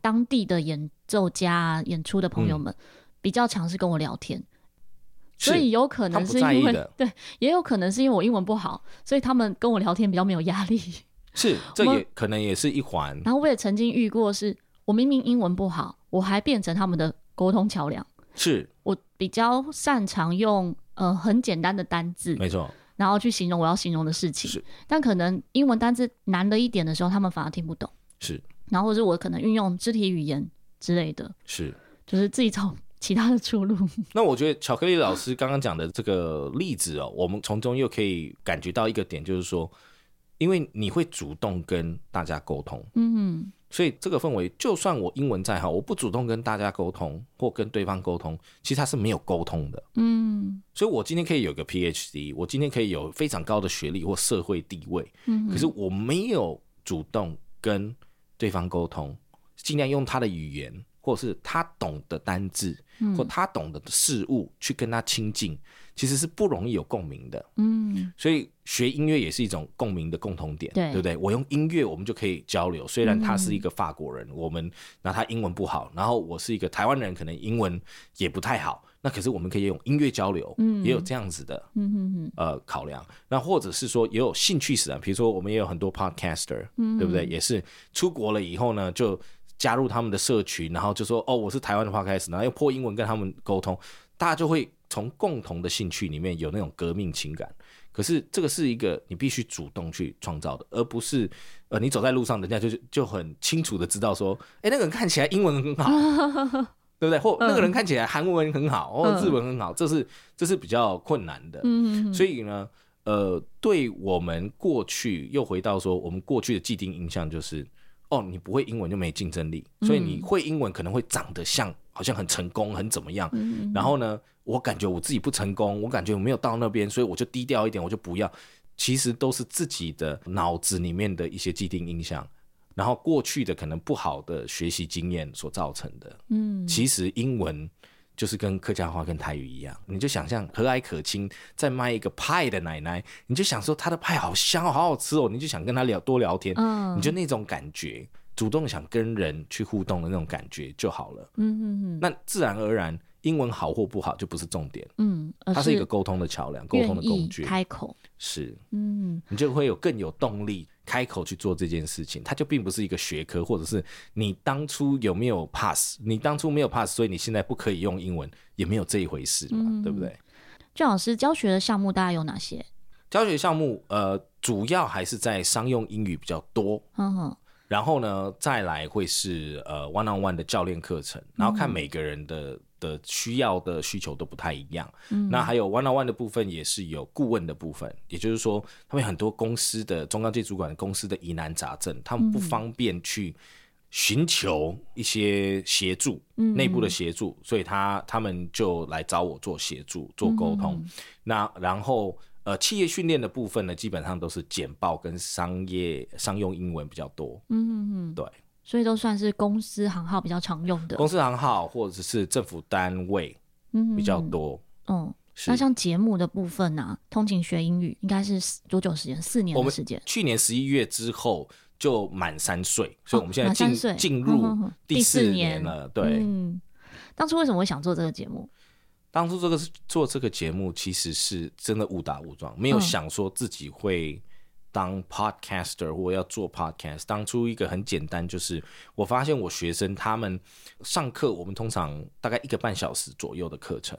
当地的演奏家、啊、演出的朋友们，比较常是跟我聊天，所以有可能是因为对，也有可能是因为我英文不好，所以他们跟我聊天比较没有压力。是，这也可能也是一环。然后我也曾经遇过是，我明明英文不好，我还变成他们的沟通桥梁。是我比较擅长用呃很简单的单字，没错，然后去形容我要形容的事情。但可能英文单字难了一点的时候，他们反而听不懂。是，然后或者我可能运用肢体语言之类的，是，就是自己找其他的出路。那我觉得巧克力老师刚刚讲的这个例子哦，我们从中又可以感觉到一个点，就是说。因为你会主动跟大家沟通，嗯，所以这个氛围，就算我英文再好，我不主动跟大家沟通或跟对方沟通，其实他是没有沟通的，嗯。所以我今天可以有个 PhD，我今天可以有非常高的学历或社会地位，嗯，可是我没有主动跟对方沟通，尽量用他的语言或是他懂的单字，或他懂的事物去跟他亲近。其实是不容易有共鸣的，嗯，所以学音乐也是一种共鸣的共同点，对，对不对？我用音乐，我们就可以交流。虽然他是一个法国人，嗯、我们那他英文不好，然后我是一个台湾人，可能英文也不太好，那可是我们可以用音乐交流，嗯，也有这样子的，嗯哼哼，呃，考量。那或者是说也有兴趣使然，比如说我们也有很多 podcaster，嗯，对不对？也是出国了以后呢，就加入他们的社群，然后就说哦，我是台湾的 podcaster，然后用破英文跟他们沟通，大家就会。从共同的兴趣里面有那种革命情感，可是这个是一个你必须主动去创造的，而不是呃你走在路上，人家就就很清楚的知道说，哎，那个人看起来英文很好，对不对？或那个人看起来韩文很好，或日文很好，这是这是比较困难的。所以呢，呃，对我们过去又回到说，我们过去的既定印象就是，哦，你不会英文就没竞争力，所以你会英文可能会长得像。好像很成功，很怎么样？嗯、然后呢，我感觉我自己不成功，我感觉我没有到那边，所以我就低调一点，我就不要。其实都是自己的脑子里面的一些既定印象，然后过去的可能不好的学习经验所造成的。嗯，其实英文就是跟客家话跟台语一样，你就想象和蔼可亲在卖一个派的奶奶，你就想说她的派好香，好好吃哦，你就想跟她聊多聊天，嗯，你就那种感觉。主动想跟人去互动的那种感觉就好了。嗯嗯嗯。那自然而然，英文好或不好就不是重点。嗯，它是一个沟通的桥梁，沟通的工具。开口是。嗯，你就会有更有动力开口去做这件事情。它就并不是一个学科，或者是你当初有没有 pass，你当初没有 pass，所以你现在不可以用英文，也没有这一回事嘛，嗯、对不对？郑老师教学的项目大概有哪些？教学项目呃，主要还是在商用英语比较多。嗯哼。然后呢，再来会是呃 one on one 的教练课程，然后看每个人的的需要的需求都不太一样。嗯，那还有 one on one 的部分也是有顾问的部分，也就是说，他们很多公司的中高阶主管公司的疑难杂症，他们不方便去寻求一些协助，嗯，内部的协助，所以他他们就来找我做协助，做沟通。嗯，那然后。呃，企业训练的部分呢，基本上都是简报跟商业商用英文比较多。嗯嗯嗯，对，所以都算是公司行号比较常用的。公司行号或者是政府单位，嗯，比较多。嗯，那像节目的部分呢、啊，通勤学英语应该是多久时间？四年的时间。去年十一月之后就满三岁，所以我们现在进进、哦、入第四年了。对，嗯，当初为什么会想做这个节目？当初这个是做这个节目，其实是真的误打误撞，没有想说自己会当 podcaster 或要做 podcast。当初一个很简单，就是我发现我学生他们上课，我们通常大概一个半小时左右的课程，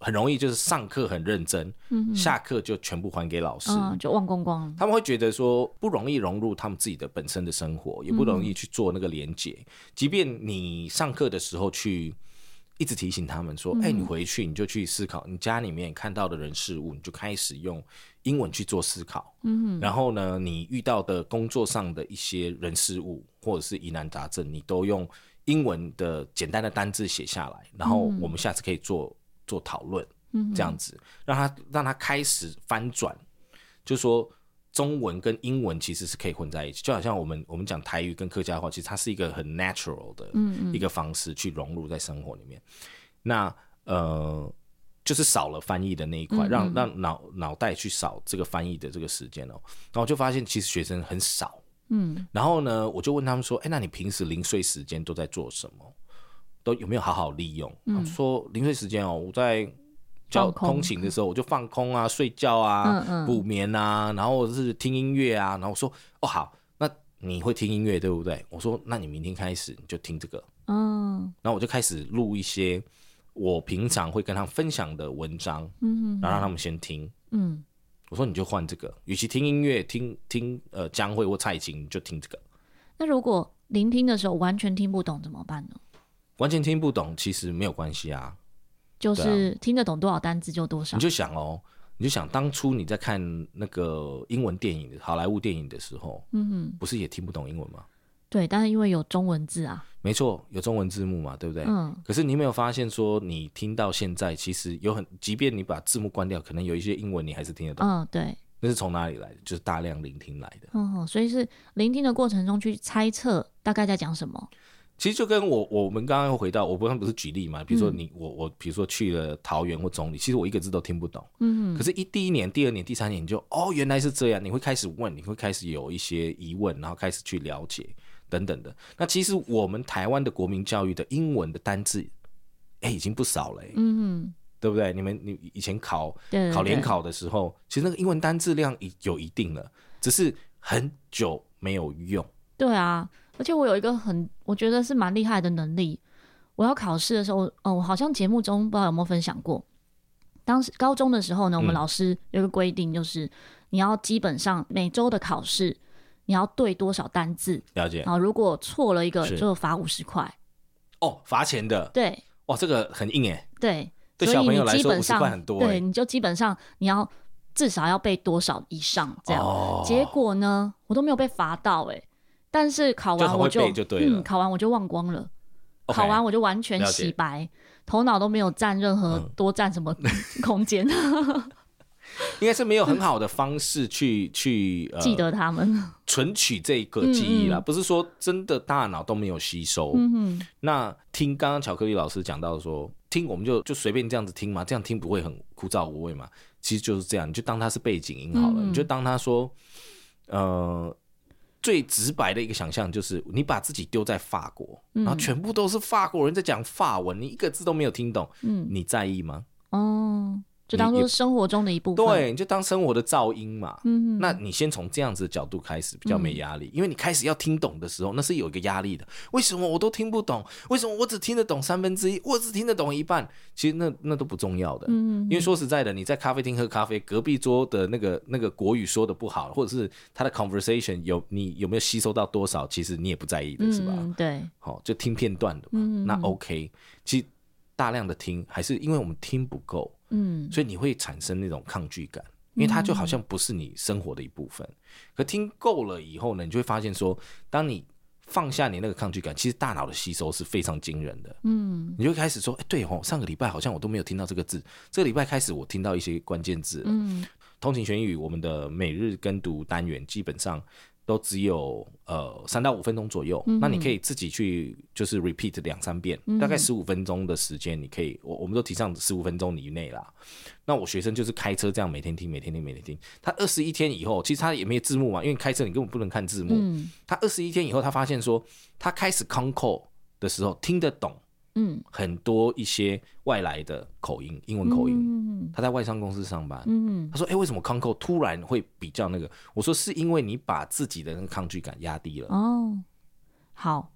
很容易就是上课很认真，下课就全部还给老师，就忘光光。他们会觉得说不容易融入他们自己的本身的生活，也不容易去做那个连接。即便你上课的时候去。一直提醒他们说：“哎、欸，你回去你就去思考你家里面看到的人事物，你就开始用英文去做思考。嗯，然后呢，你遇到的工作上的一些人事物或者是疑难杂症，你都用英文的简单的单字写下来，然后我们下次可以做做讨论。嗯，这样子让他让他开始翻转，就说。”中文跟英文其实是可以混在一起，就好像我们我们讲台语跟客家话，其实它是一个很 natural 的一个方式去融入在生活里面。嗯嗯，那呃，就是少了翻译的那一块，让让脑脑袋去扫这个翻译的这个时间哦。然后我就发现其实学生很少，嗯。然后呢，我就问他们说：“哎，那你平时零碎时间都在做什么？都有没有好好利用？”嗯，说零碎时间哦，我在。叫通勤的时候，我就放空啊，睡觉啊，补、眠啊，然后是听音乐啊，然后我说哦好，那你会听音乐对不对？我说那你明天开始你就听这个，嗯，然后我就开始录一些我平常会跟他们分享的文章，嗯，然后让他们先听，嗯，我说你就换这个，与其听音乐，听听呃江蕙或蔡琴，你就听这个。那如果聆听的时候完全听不懂怎么办呢？完全听不懂其实没有关系啊，就是听得懂多少单字就多少。你就想哦。你就想当初你在看那个英文电影、好莱坞电影的时候，嗯哼，不是也听不懂英文吗？对，但是因为有中文字啊，没错，有中文字幕嘛，对不对？嗯。可是你有没有发现说，你听到现在，其实有很，即便你把字幕关掉，可能有一些英文你还是听得懂。嗯，对。那是从哪里来的？就是大量聆听来的。嗯，所以是聆听的过程中去猜测大概在讲什么。其实就跟我我们刚刚又回到，我刚刚不是举例嘛？比如说你、嗯、我我，比如说去了桃园或中坜，其实我一个字都听不懂。嗯。可是，一第一年、第二年、第三年，你就哦，原来是这样。你会开始问，你会开始有一些疑问，然后开始去了解等等的。那其实我们台湾的国民教育的英文的单字，哎，已经不少了。嗯哼。对不对？你们你以前考考联考的时候，其实那个英文单字量已有一定了，只是很久没有用。对啊。而且我有一个很，我觉得是蛮厉害的能力。我要考试的时候，哦，我好像节目中不知道有没有分享过。当时高中的时候呢，我们老师有一个规定，就是你要基本上每周的考试，你要对多少单字。了解。然后如果错了一个，就罚五十块。哦，罚钱的。对。哇，这个很硬哎。对。对小朋友来说，五十块很多。对，你就基本上你要至少要背多少以上这样。哦。结果呢，我都没有被罚到哎。但是考完我就，就，就嗯，考完我就忘光了，okay, 考完我就完全洗白，头脑都没有占任何多占什么 空间。嗯、应该是没有很好的方式去去、呃、记得他们。存取这个记忆啦，嗯嗯，不是说真的大脑都没有吸收。嗯，那听刚刚巧克力老师讲到说，听我们就就随便这样子听嘛，这样听不会很枯燥无味嘛？其实就是这样，你就当它是背景音好了，嗯、你就当他说，呃。最直白的一个想象就是，你把自己丢在法国，嗯，然后全部都是法国人在讲法文，你一个字都没有听懂，嗯，你在意吗？哦。就当做生活中的一部分，对，你就当生活的噪音嘛。嗯，那你先从这样子的角度开始，比较没压力，嗯。因为你开始要听懂的时候，那是有一个压力的。为什么我都听不懂？为什么我只听得懂三分之一？我只听得懂一半？其实那那都不重要的。嗯，因为说实在的，你在咖啡厅喝咖啡，隔壁桌的那个那个国语说的不好，或者是他的 conversation 有你有没有吸收到多少？其实你也不在意的，是吧？嗯，对。好，就听片段的嘛。嗯，那 OK。其实大量的听，还是因为我们听不够。嗯，所以你会产生那种抗拒感，因为它就好像不是你生活的一部分。嗯、可听够了以后呢，你就会发现说，当你放下你那个抗拒感，其实大脑的吸收是非常惊人的。嗯，你就开始说，哎，对哦，上个礼拜好像我都没有听到这个字，这个礼拜开始我听到一些关键字了。嗯，通勤学英语，我们的每日跟读单元基本上。都只有呃三到五分钟左右，嗯，那你可以自己去就是 repeat 两三遍，嗯，大概十五分钟的时间，你可以我我们都提倡十五分钟以内啦。那我学生就是开车这样每天听，每天听，每天听。他二十一天以后，其实他也没有字幕嘛，因为开车你根本不能看字幕。嗯，他二十一天以后，他发现说他开始 control 的时候听得懂。嗯，很多一些外来的口音，英文口音。嗯，他在外商公司上班。嗯，他说：“哎、欸，为什么 Conco 突然会比较那个？”我说：“是因为你把自己的那个抗拒感压低了。”哦，好，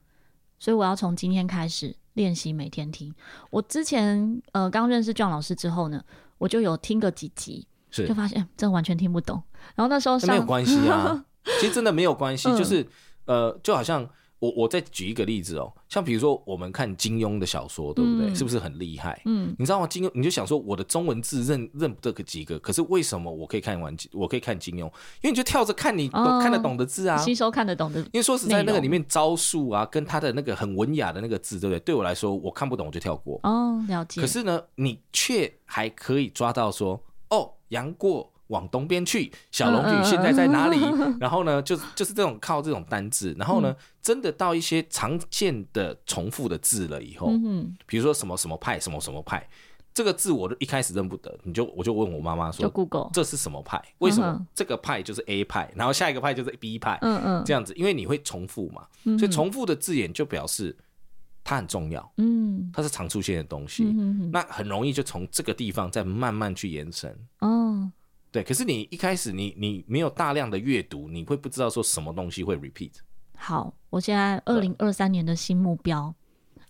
所以我要从今天开始练习每天听。我之前呃刚认识 John 老师之后呢，我就有听个几集，是就发现真的完全听不懂。然后那时候没有关系啊，其实真的没有关系，就是、嗯、呃，就好像。我我再举一个例子哦，像比如说我们看金庸的小说，对不对？嗯、是不是很厉害？嗯，你知道吗？金庸，你就想说我的中文字认认不得个几个，可是为什么我可以看完？我可以看金庸，因为你就跳着看你都看得懂的字啊，吸收看得懂的。因为说实在，那个里面招数啊，跟他的那个很文雅的那个字，对不对？对我来说，我看不懂我就跳过。哦，了解。可是呢，你却还可以抓到说，哦，杨过。往东边去，小龙女现在在哪里？然后呢，就就是这种靠这种单字，然后呢、嗯，真的到一些常见的重复的字了以后，嗯，比如说什么什么派，什么什么派，这个字我都一开始认不得，你就我就问我妈妈说，就 Google 这是什么派？为什么这个派就是 A 派，然后下一个派就是 B 派？嗯嗯，这样子，因为你会重复嘛，所以重复的字眼就表示它很重要，嗯，它是常出现的东西，嗯，那很容易就从这个地方再慢慢去延伸，哦。对，可是你一开始你你没有大量的阅读，你会不知道说什么东西会 repeat。好，我现在二零二三年的新目标，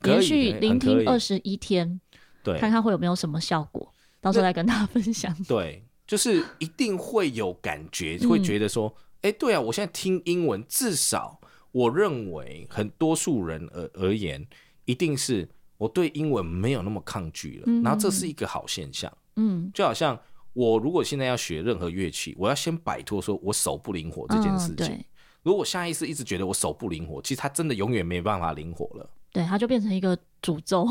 对连续聆听二十一天，对，看看会有没有什么效果，到时候再跟大家分享。对，就是一定会有感觉，会觉得说，哎、嗯，对啊，我现在听英文，至少我认为很多数人而而言，一定是我对英文没有那么抗拒了，嗯、然后这是一个好现象。嗯，就好像我如果现在要学任何乐器，我要先摆脱说我手不灵活这件事情。嗯如果下意识一直觉得我手不灵活，其实它真的永远没办法灵活了。对，它就变成一个诅咒。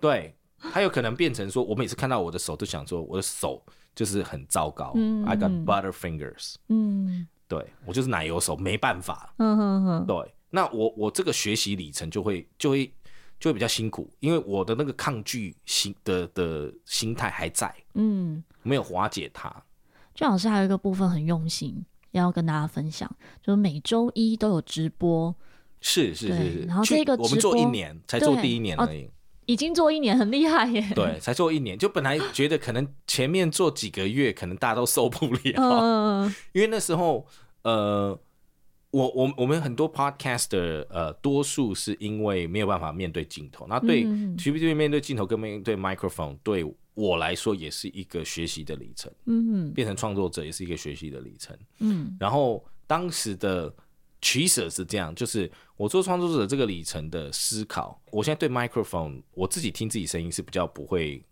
对，它有可能变成说，我每次看到我的手都想说，我的手就是很糟糕。嗯，I got butter fingers。嗯，对，我就是奶油手，没办法。嗯哼哼。对，那我我这个学习里程就会就会就会比较辛苦，因为我的那个抗拒心的的心态还在。嗯，没有瓦解它。俊老师还有一个部分很用心。要跟大家分享，就是每周一都有直播，是是是是。然后这个我们做一年才做第一年而已，哦，已经做一年很厉害耶。对，才做一年，就本来觉得可能前面做几个月，可能大家都受不了，嗯、因为那时候呃，我我我们很多 podcaster 呃，多数是因为没有办法面对镜头，那对，特别面对镜头跟面对 microphone，对。我来说也是一个学习的里程，嗯哼，变成创作者也是一个学习的里程，嗯。然后当时的取舍是这样，就是我做创作者这个里程的思考，我现在对 microphone，，我自己听自己声音是比较不会。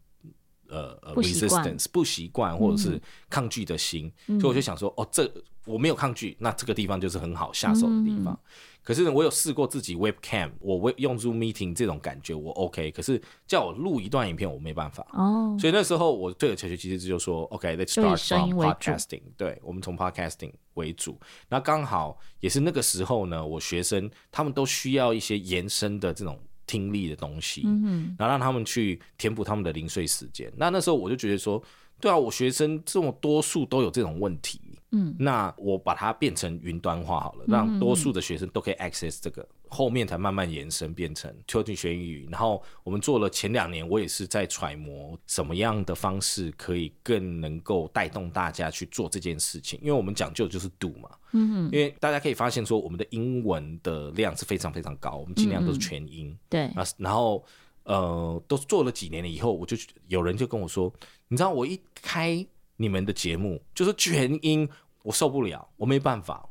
呃呃，resistance 不习惯或者是抗拒的心，嗯、所以我就想说，哦，这我没有抗拒，那这个地方就是很好下手的地方。嗯、可是呢，我有试过自己 webcam，我用 Zoom meeting 这种感觉我 OK，可是叫我录一段影片我没办法。哦，所以那时候我对着小学其实就说，OK，let's、okay, start from podcasting，对，我们从 podcasting 为主。那刚好也是那个时候呢，我学生他们都需要一些延伸的这种。听力的东西，嗯，然后让他们去填补他们的零碎时间。那那时候我就觉得说，对啊，我学生这么多数都有这种问题。嗯，那我把它变成云端化好了，让多数的学生都可以 access 这个，嗯、后面才慢慢延伸变成秋天学英语。然后我们做了前两年，我也是在揣摩什么样的方式可以更能够带动大家去做这件事情，因为我们讲究就是 do 嘛，嗯哼，因为大家可以发现说我们的英文的量是非常非常高，我们尽量都是全英，嗯、对，然后呃，都做了几年了以后，我就有人就跟我说，你知道我一开。你们的节目就是全英，我受不了，我没办法，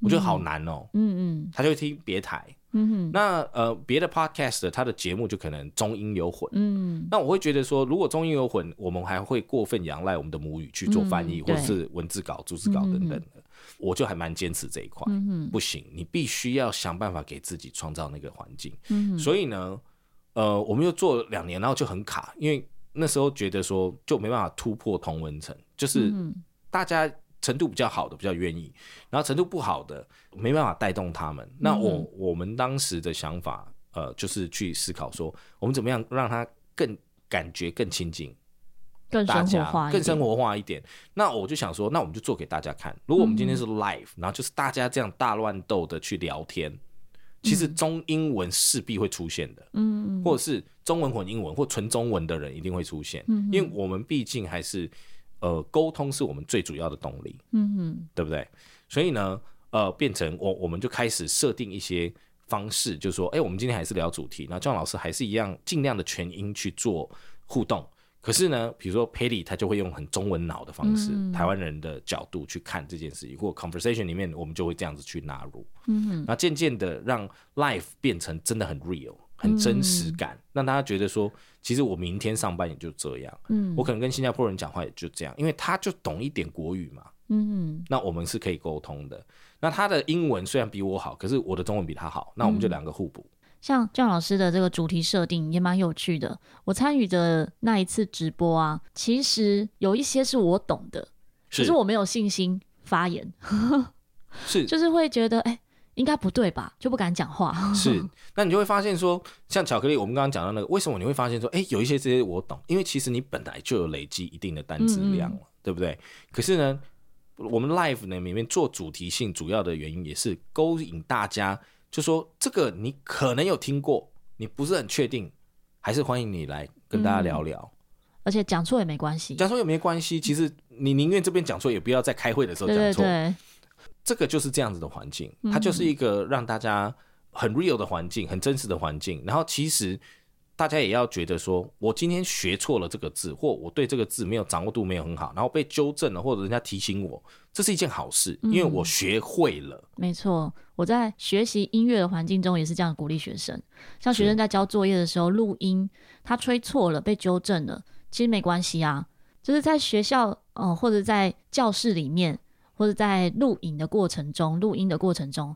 我觉得好难哦。嗯嗯，他就会听别台。嗯哼，那呃别的 podcast 他的节目就可能中英有混。嗯，那我会觉得说，如果中英有混，我们还会过分仰赖我们的母语去做翻译，或者是文字稿、逐字稿等等的。我就还蛮坚持这一块。嗯，不行，你必须要想办法给自己创造那个环境。嗯，所以呢，呃，我们又做了两年，然后就很卡，因为。那时候觉得说就没办法突破同文层，就是大家程度比较好的比较愿意，然后程度不好的没办法带动他们。那我我们当时的想法，呃，就是去思考说，我们怎么样让他更感觉更亲近，更生活化，更生活化一点。那我就想说，那我们就做给大家看。如果我们今天是 live，然后就是大家这样大乱斗的去聊天。其实中英文势必会出现的，嗯，或者是中文混英文或纯中文的人一定会出现，嗯，因为我们毕竟还是，呃，沟通是我们最主要的动力，嗯嗯，对不对？所以呢，呃，变成我我们就开始设定一些方式，就是说，哎，我们今天还是聊主题，那姜老师还是一样尽量的全英去做互动。可是呢，比如说 Patty 他就会用很中文脑的方式，嗯、台湾人的角度去看这件事情，或 conversation 里面我们就会这样子去纳入。嗯哼，那渐渐的让 life 变成真的很 real，很真实感，嗯、让大家觉得说，其实我明天上班也就这样。嗯，我可能跟新加坡人讲话也就这样，因为他就懂一点国语嘛。嗯哼，那我们是可以沟通的。那他的英文虽然比我好，可是我的中文比他好，那我们就两个互补。嗯像姜老师的这个主题设定也蛮有趣的。我参与的那一次直播啊，其实有一些是我懂的，是可是我没有信心发言，是就是会觉得哎、欸，应该不对吧，就不敢讲话。是，那你就会发现说，像巧克力，我们刚刚讲到那个，为什么你会发现说，哎、欸，有一些这些我懂，因为其实你本来就有累积一定的单字量了，嗯嗯对不对？可是呢，我们 live 呢里面做主题性，主要的原因也是勾引大家。就说这个你可能有听过，你不是很确定，还是欢迎你来跟大家聊聊。嗯、而且讲错也没关系，讲错也没关系。其实你宁愿这边讲错，也不要在开会的时候讲错。对对对。这个就是这样子的环境，它就是一个让大家很 real 的环境，很真实的环境。然后其实大家也要觉得说，我今天学错了这个字，或我对这个字没有掌握度没有很好，然后被纠正了，或者人家提醒我，这是一件好事，因为我学会了。嗯、没错，我在学习音乐的环境中也是这样鼓励学生。像学生在交作业的时候录音，他吹错了被纠正了，其实没关系啊，就是在学校哦、呃，或者在教室里面。或者在录影的过程中，录音的过程中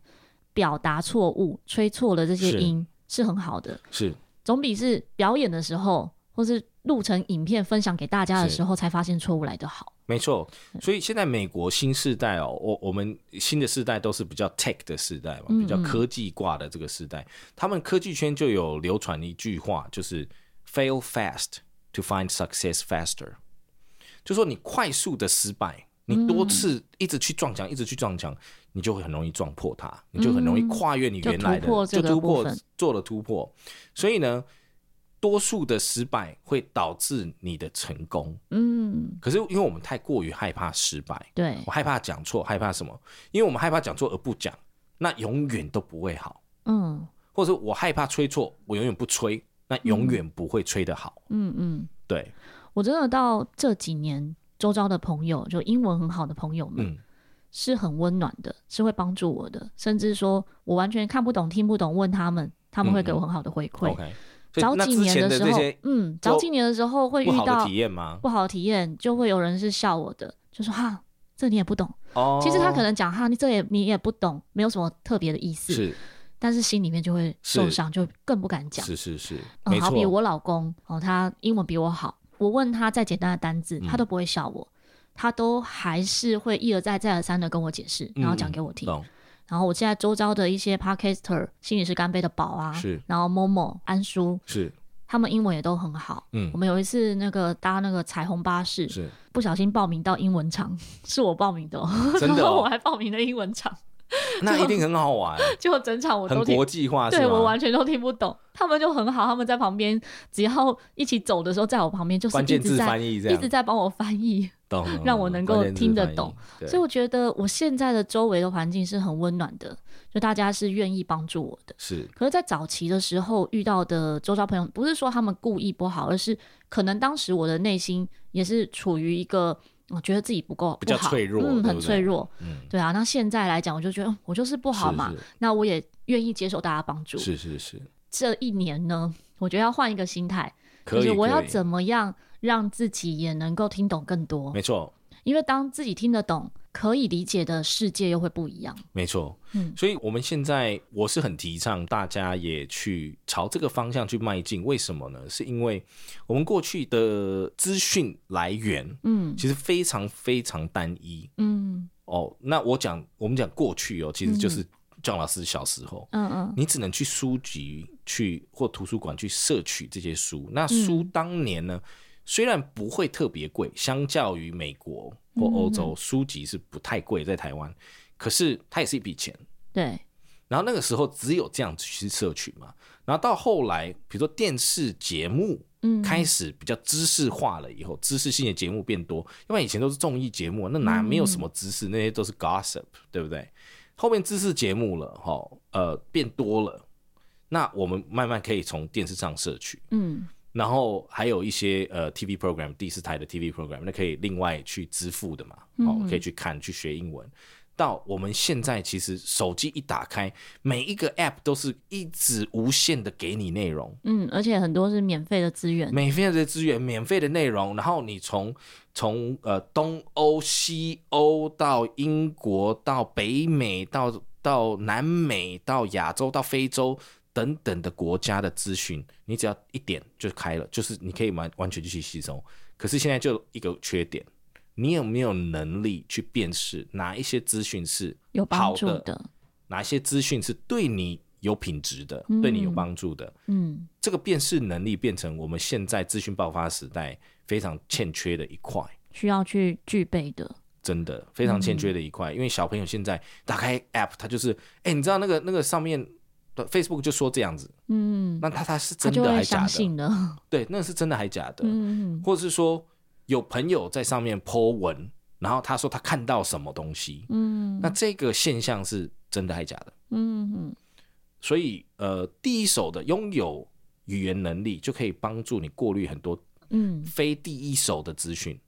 表达错误、吹错了这些音是很好的，是总比是表演的时候，或是录成影片分享给大家的时候才发现错误来得好。没错，所以现在美国新世代哦，我我们新的世代都是比较 tech 的世代嘛，比较科技挂的这个世代，嗯嗯，他们科技圈就有流传一句话，就是 fail fast to find success faster，就说你快速的失败。你多次一直去撞墙，一直去撞墙，你就会很容易撞破它，你就很容易跨越你原来的，嗯、就突破做了突破。所以呢，多数的失败会导致你的成功。嗯，可是因为我们太过于害怕失败，对，我害怕讲错，害怕什么？因为我们害怕讲错而不讲，那永远都不会好。嗯，或者说我害怕吹错，我永远不吹，那永远不会吹得好。嗯嗯，对，我真的到这几年。周遭的朋友，就英文很好的朋友们，嗯、是很温暖的，是会帮助我的。甚至说我完全看不懂、听不懂，问他们，他们会给我很好的回馈。Okay, 早几年的时候，嗯，早几年的时候会遇到不好的体验吗？不好的体验，就会有人是笑我的，就说哈，这你也不懂。哦，其实他可能讲哈，你这也你也不懂，没有什么特别的意思。是，但是心里面就会受伤，就更不敢讲。是是是，嗯，好比我老公哦，他英文比我好。我问他再简单的单字，他都不会笑我，嗯、他都还是会一而再再而三的跟我解释，然后讲给我听。嗯、然后我现在周遭的一些 Podcaster，心理师干杯的宝啊，是，然后 Momo 安叔是，他们英文也都很好。嗯，我们有一次那个搭那个彩虹巴士，是不小心报名到英文场，是我报名的，真的、哦，然后我还报名了英文场。那一定很好玩，就整场我都很国际化，对我完全都听不懂。他们就很好，他们在旁边，只要一起走的时候，在我旁边就是一直在一直在帮我翻译，懂，让我能够听得懂。所以我觉得我现在的周围的环境是很温暖的，就大家是愿意帮助我的。是，可是，在早期的时候遇到的周遭朋友，不是说他们故意不好，而是可能当时我的内心也是处于一个。我觉得自己不够，比较脆弱，嗯，很脆弱，嗯，对啊。那现在来讲，我就觉得我就是不好嘛，是是那我也愿意接受大家帮助。是是是。这一年呢，我觉得要换一个心态，就是我要怎么样让自己也能够听懂更多。没错。因为当自己听得懂，可以理解的世界又会不一样。没错，嗯，所以我们现在我是很提倡大家也去朝这个方向去迈进。为什么呢？是因为我们过去的资讯来源，嗯，其实非常非常单一，嗯，哦，那我讲我们讲过去哦，其实就是 John 老师小时候，嗯嗯，你只能去书籍去或图书馆去摄取这些书。那书当年呢？嗯虽然不会特别贵，相较于美国或欧洲，书籍是不太贵，在台湾，可是它也是一笔钱。对。然后那个时候只有这样子去摄取嘛。然后到后来，比如说电视节目，开始比较知识化了以后，知识性的节目变多，因为以前都是综艺节目，那哪没有什么知识，那些都是 gossip，对不对？后面知识节目了，哈，呃，变多了，那我们慢慢可以从电视上摄取，嗯。然后还有一些呃 TV program，第四台的 TV program，那可以另外去支付的嘛，哦，可以去看去学英文。到我们现在其实手机一打开，每一个 app 都是一直无限的给你内容，嗯，而且很多是免费的资源，免费的资源，免费的内容。然后你从从呃东欧、西欧到英国到北美到到南美到亚洲到非洲。等等的国家的资讯，你只要一点就开了，就是你可以完完全就去吸收。可是现在就一个缺点，你有没有能力去辨识哪一些资讯是有帮助的，哪一些资讯是对你有品质的，嗯、对你有帮助的？嗯，这个辨识能力变成我们现在资讯爆发时代非常欠缺的一块，需要去具备的，真的非常欠缺的一块。嗯、因为小朋友现在打开 App，他就是，哎、欸，你知道那个那个上面。Facebook 就说这样子，嗯，那他他是真的还是假的？对，那是真的还是假的？嗯，或者是说有朋友在上面 po 文，然后他说他看到什么东西，嗯，那这个现象是真的还是假的？嗯嗯，所以呃，第一手的拥有语言能力就可以帮助你过滤很多嗯非第一手的资讯。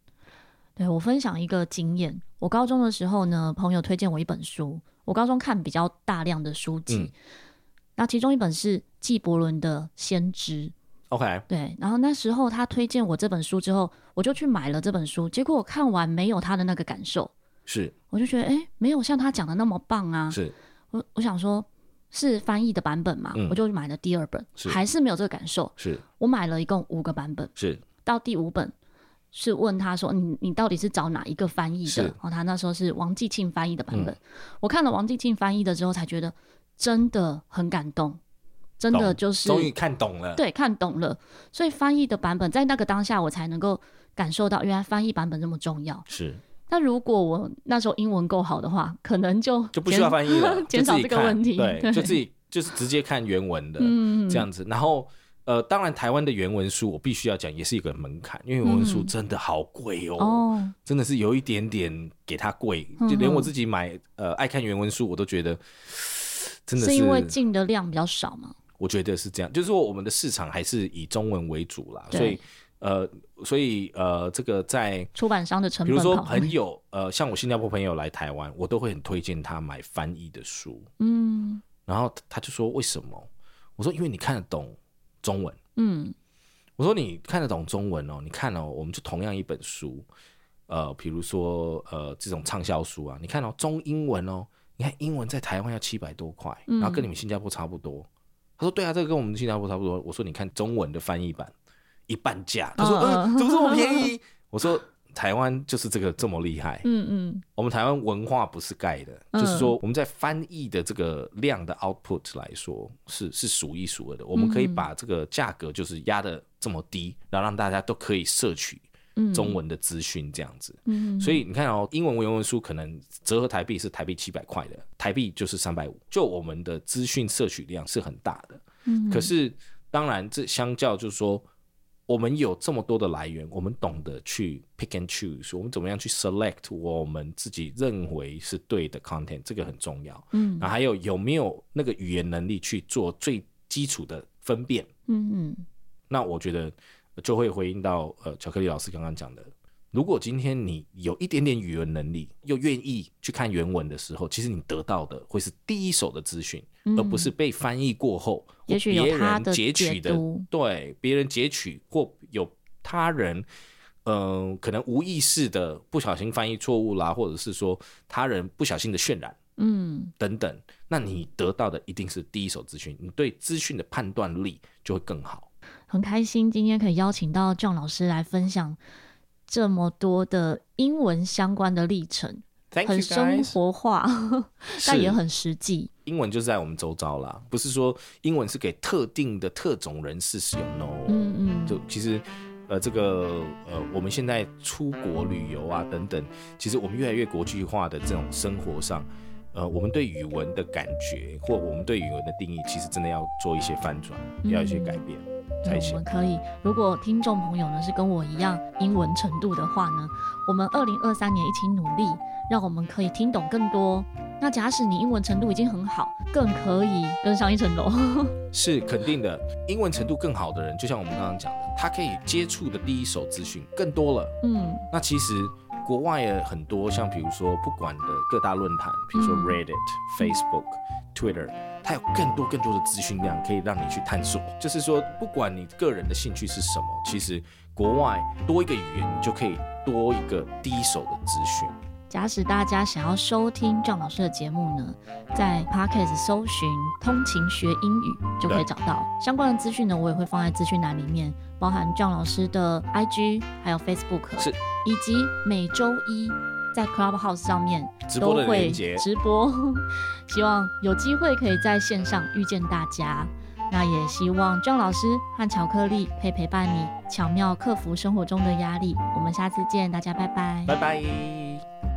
对，我分享一个经验，我高中的时候呢，朋友推荐我一本书，我高中看比较大量的书籍，嗯、那其中一本是纪伯伦的《先知》。OK，对，然后那时候他推荐我这本书之后，我就去买了这本书。结果我看完没有他的那个感受，是，我就觉得哎，没有像他讲的那么棒啊。是，我我想说，是翻译的版本嘛，嗯、我就买了第二本，是还是没有这个感受。是，我买了一共五个版本，是，到第五本是问他说，你你到底是找哪一个翻译的？是然后他那时候是王继庆翻译的版本。嗯、我看了王继庆翻译的之后，才觉得真的很感动。真的就是终于看懂了，对，看懂了。所以翻译的版本在那个当下，我才能够感受到原来翻译版本这么重要。是。那如果我那时候英文够好的话，可能就就不需要翻译了，减少这个问题。对，对就自己就是直接看原文的，嗯，这样子。然后呃，当然台湾的原文书我必须要讲，也是一个门槛，因为原文书真的好贵哦，哦，真的是有一点点给它贵，就连我自己买呃爱看原文书，我都觉得真的是，是因为进的量比较少吗？我觉得是这样，就是说我们的市场还是以中文为主啦，所以呃，所以呃，这个在出版商的成本，比如说朋友呃，像我新加坡朋友来台湾，我都会很推荐他买翻译的书，嗯，然后他就说为什么？我说因为你看得懂中文，嗯，我说你看得懂中文哦，你看哦，我们就同样一本书，呃，比如说呃这种畅销书啊，你看哦中英文哦，你看英文在台湾要七百多块，然后跟你们新加坡差不多。他说：“对啊，这个跟我们新加坡差不多。”我说：“你看中文的翻译版一半价。”他说：“嗯、呃，怎么这么便宜？”我说：“台湾就是这个这么厉害。”嗯嗯，我们台湾文化不是盖的，嗯、就是说我们在翻译的这个量的 output 来说是是数一数二的。我们可以把这个价格就是压得这么低，然后让大家都可以摄取。中文的资讯这样子，嗯，所以你看哦，英文原文书可能折合台币是台币七百块的，台币就是三百五，就我们的资讯摄取量是很大的，嗯，可是当然这相较就是说，我们有这么多的来源，我们懂得去 pick and choose，我们怎么样去 select 我们自己认为是对的 content，这个很重要，嗯，那还有有没有那个语言能力去做最基础的分辨，嗯嗯，那我觉得。就会回应到呃，巧克力老师刚刚讲的，如果今天你有一点点语文能力，又愿意去看原文的时候，其实你得到的会是第一手的资讯，嗯、而不是被翻译过后，也许别人截取的，对，别人截取或有他人，嗯、呃，可能无意识的不小心翻译错误啦，或者是说他人不小心的渲染，嗯，等等，那你得到的一定是第一手资讯，你对资讯的判断力就会更好。很开心今天可以邀请到 John 老师来分享这么多的英文相关的历程，Thank 很生活化，但也很实际。英文就是在我们周遭啦，不是说英文是给特定的特种人士使用。No，嗯嗯，就其实呃这个呃我们现在出国旅游啊等等，其实我们越来越国际化的这种生活上。呃，我们对语文的感觉，或我们对语文的定义，其实真的要做一些翻转，嗯、要一些改变才行。我们可以，如果听众朋友呢是跟我一样英文程度的话呢，我们二零二三年一起努力，让我们可以听懂更多。那假使你英文程度已经很好，更可以更上一层楼。是肯定的，英文程度更好的人，就像我们刚刚讲的，他可以接触的第一手资讯更多了。嗯，那其实。国外也很多，像比如说不管的各大论坛，比如说 Reddit、嗯、Facebook、Twitter，它有更多更多的资讯量可以让你去探索。就是说，不管你个人的兴趣是什么，其实国外多一个语言，你就可以多一个第一手的资讯。假使大家想要收听 John 老师的节目呢，在 Podcast 搜寻“通勤学英语”就可以找到相关的资讯呢。我也会放在资讯栏里面，包含 John 老师的 IG，还有 Facebook，是，以及每周一在 Clubhouse 上面都会直播。希望有机会可以在线上遇见大家。那也希望 John 老师和巧克力可以陪伴你，巧妙克服生活中的压力。我们下次见，大家拜拜，拜拜。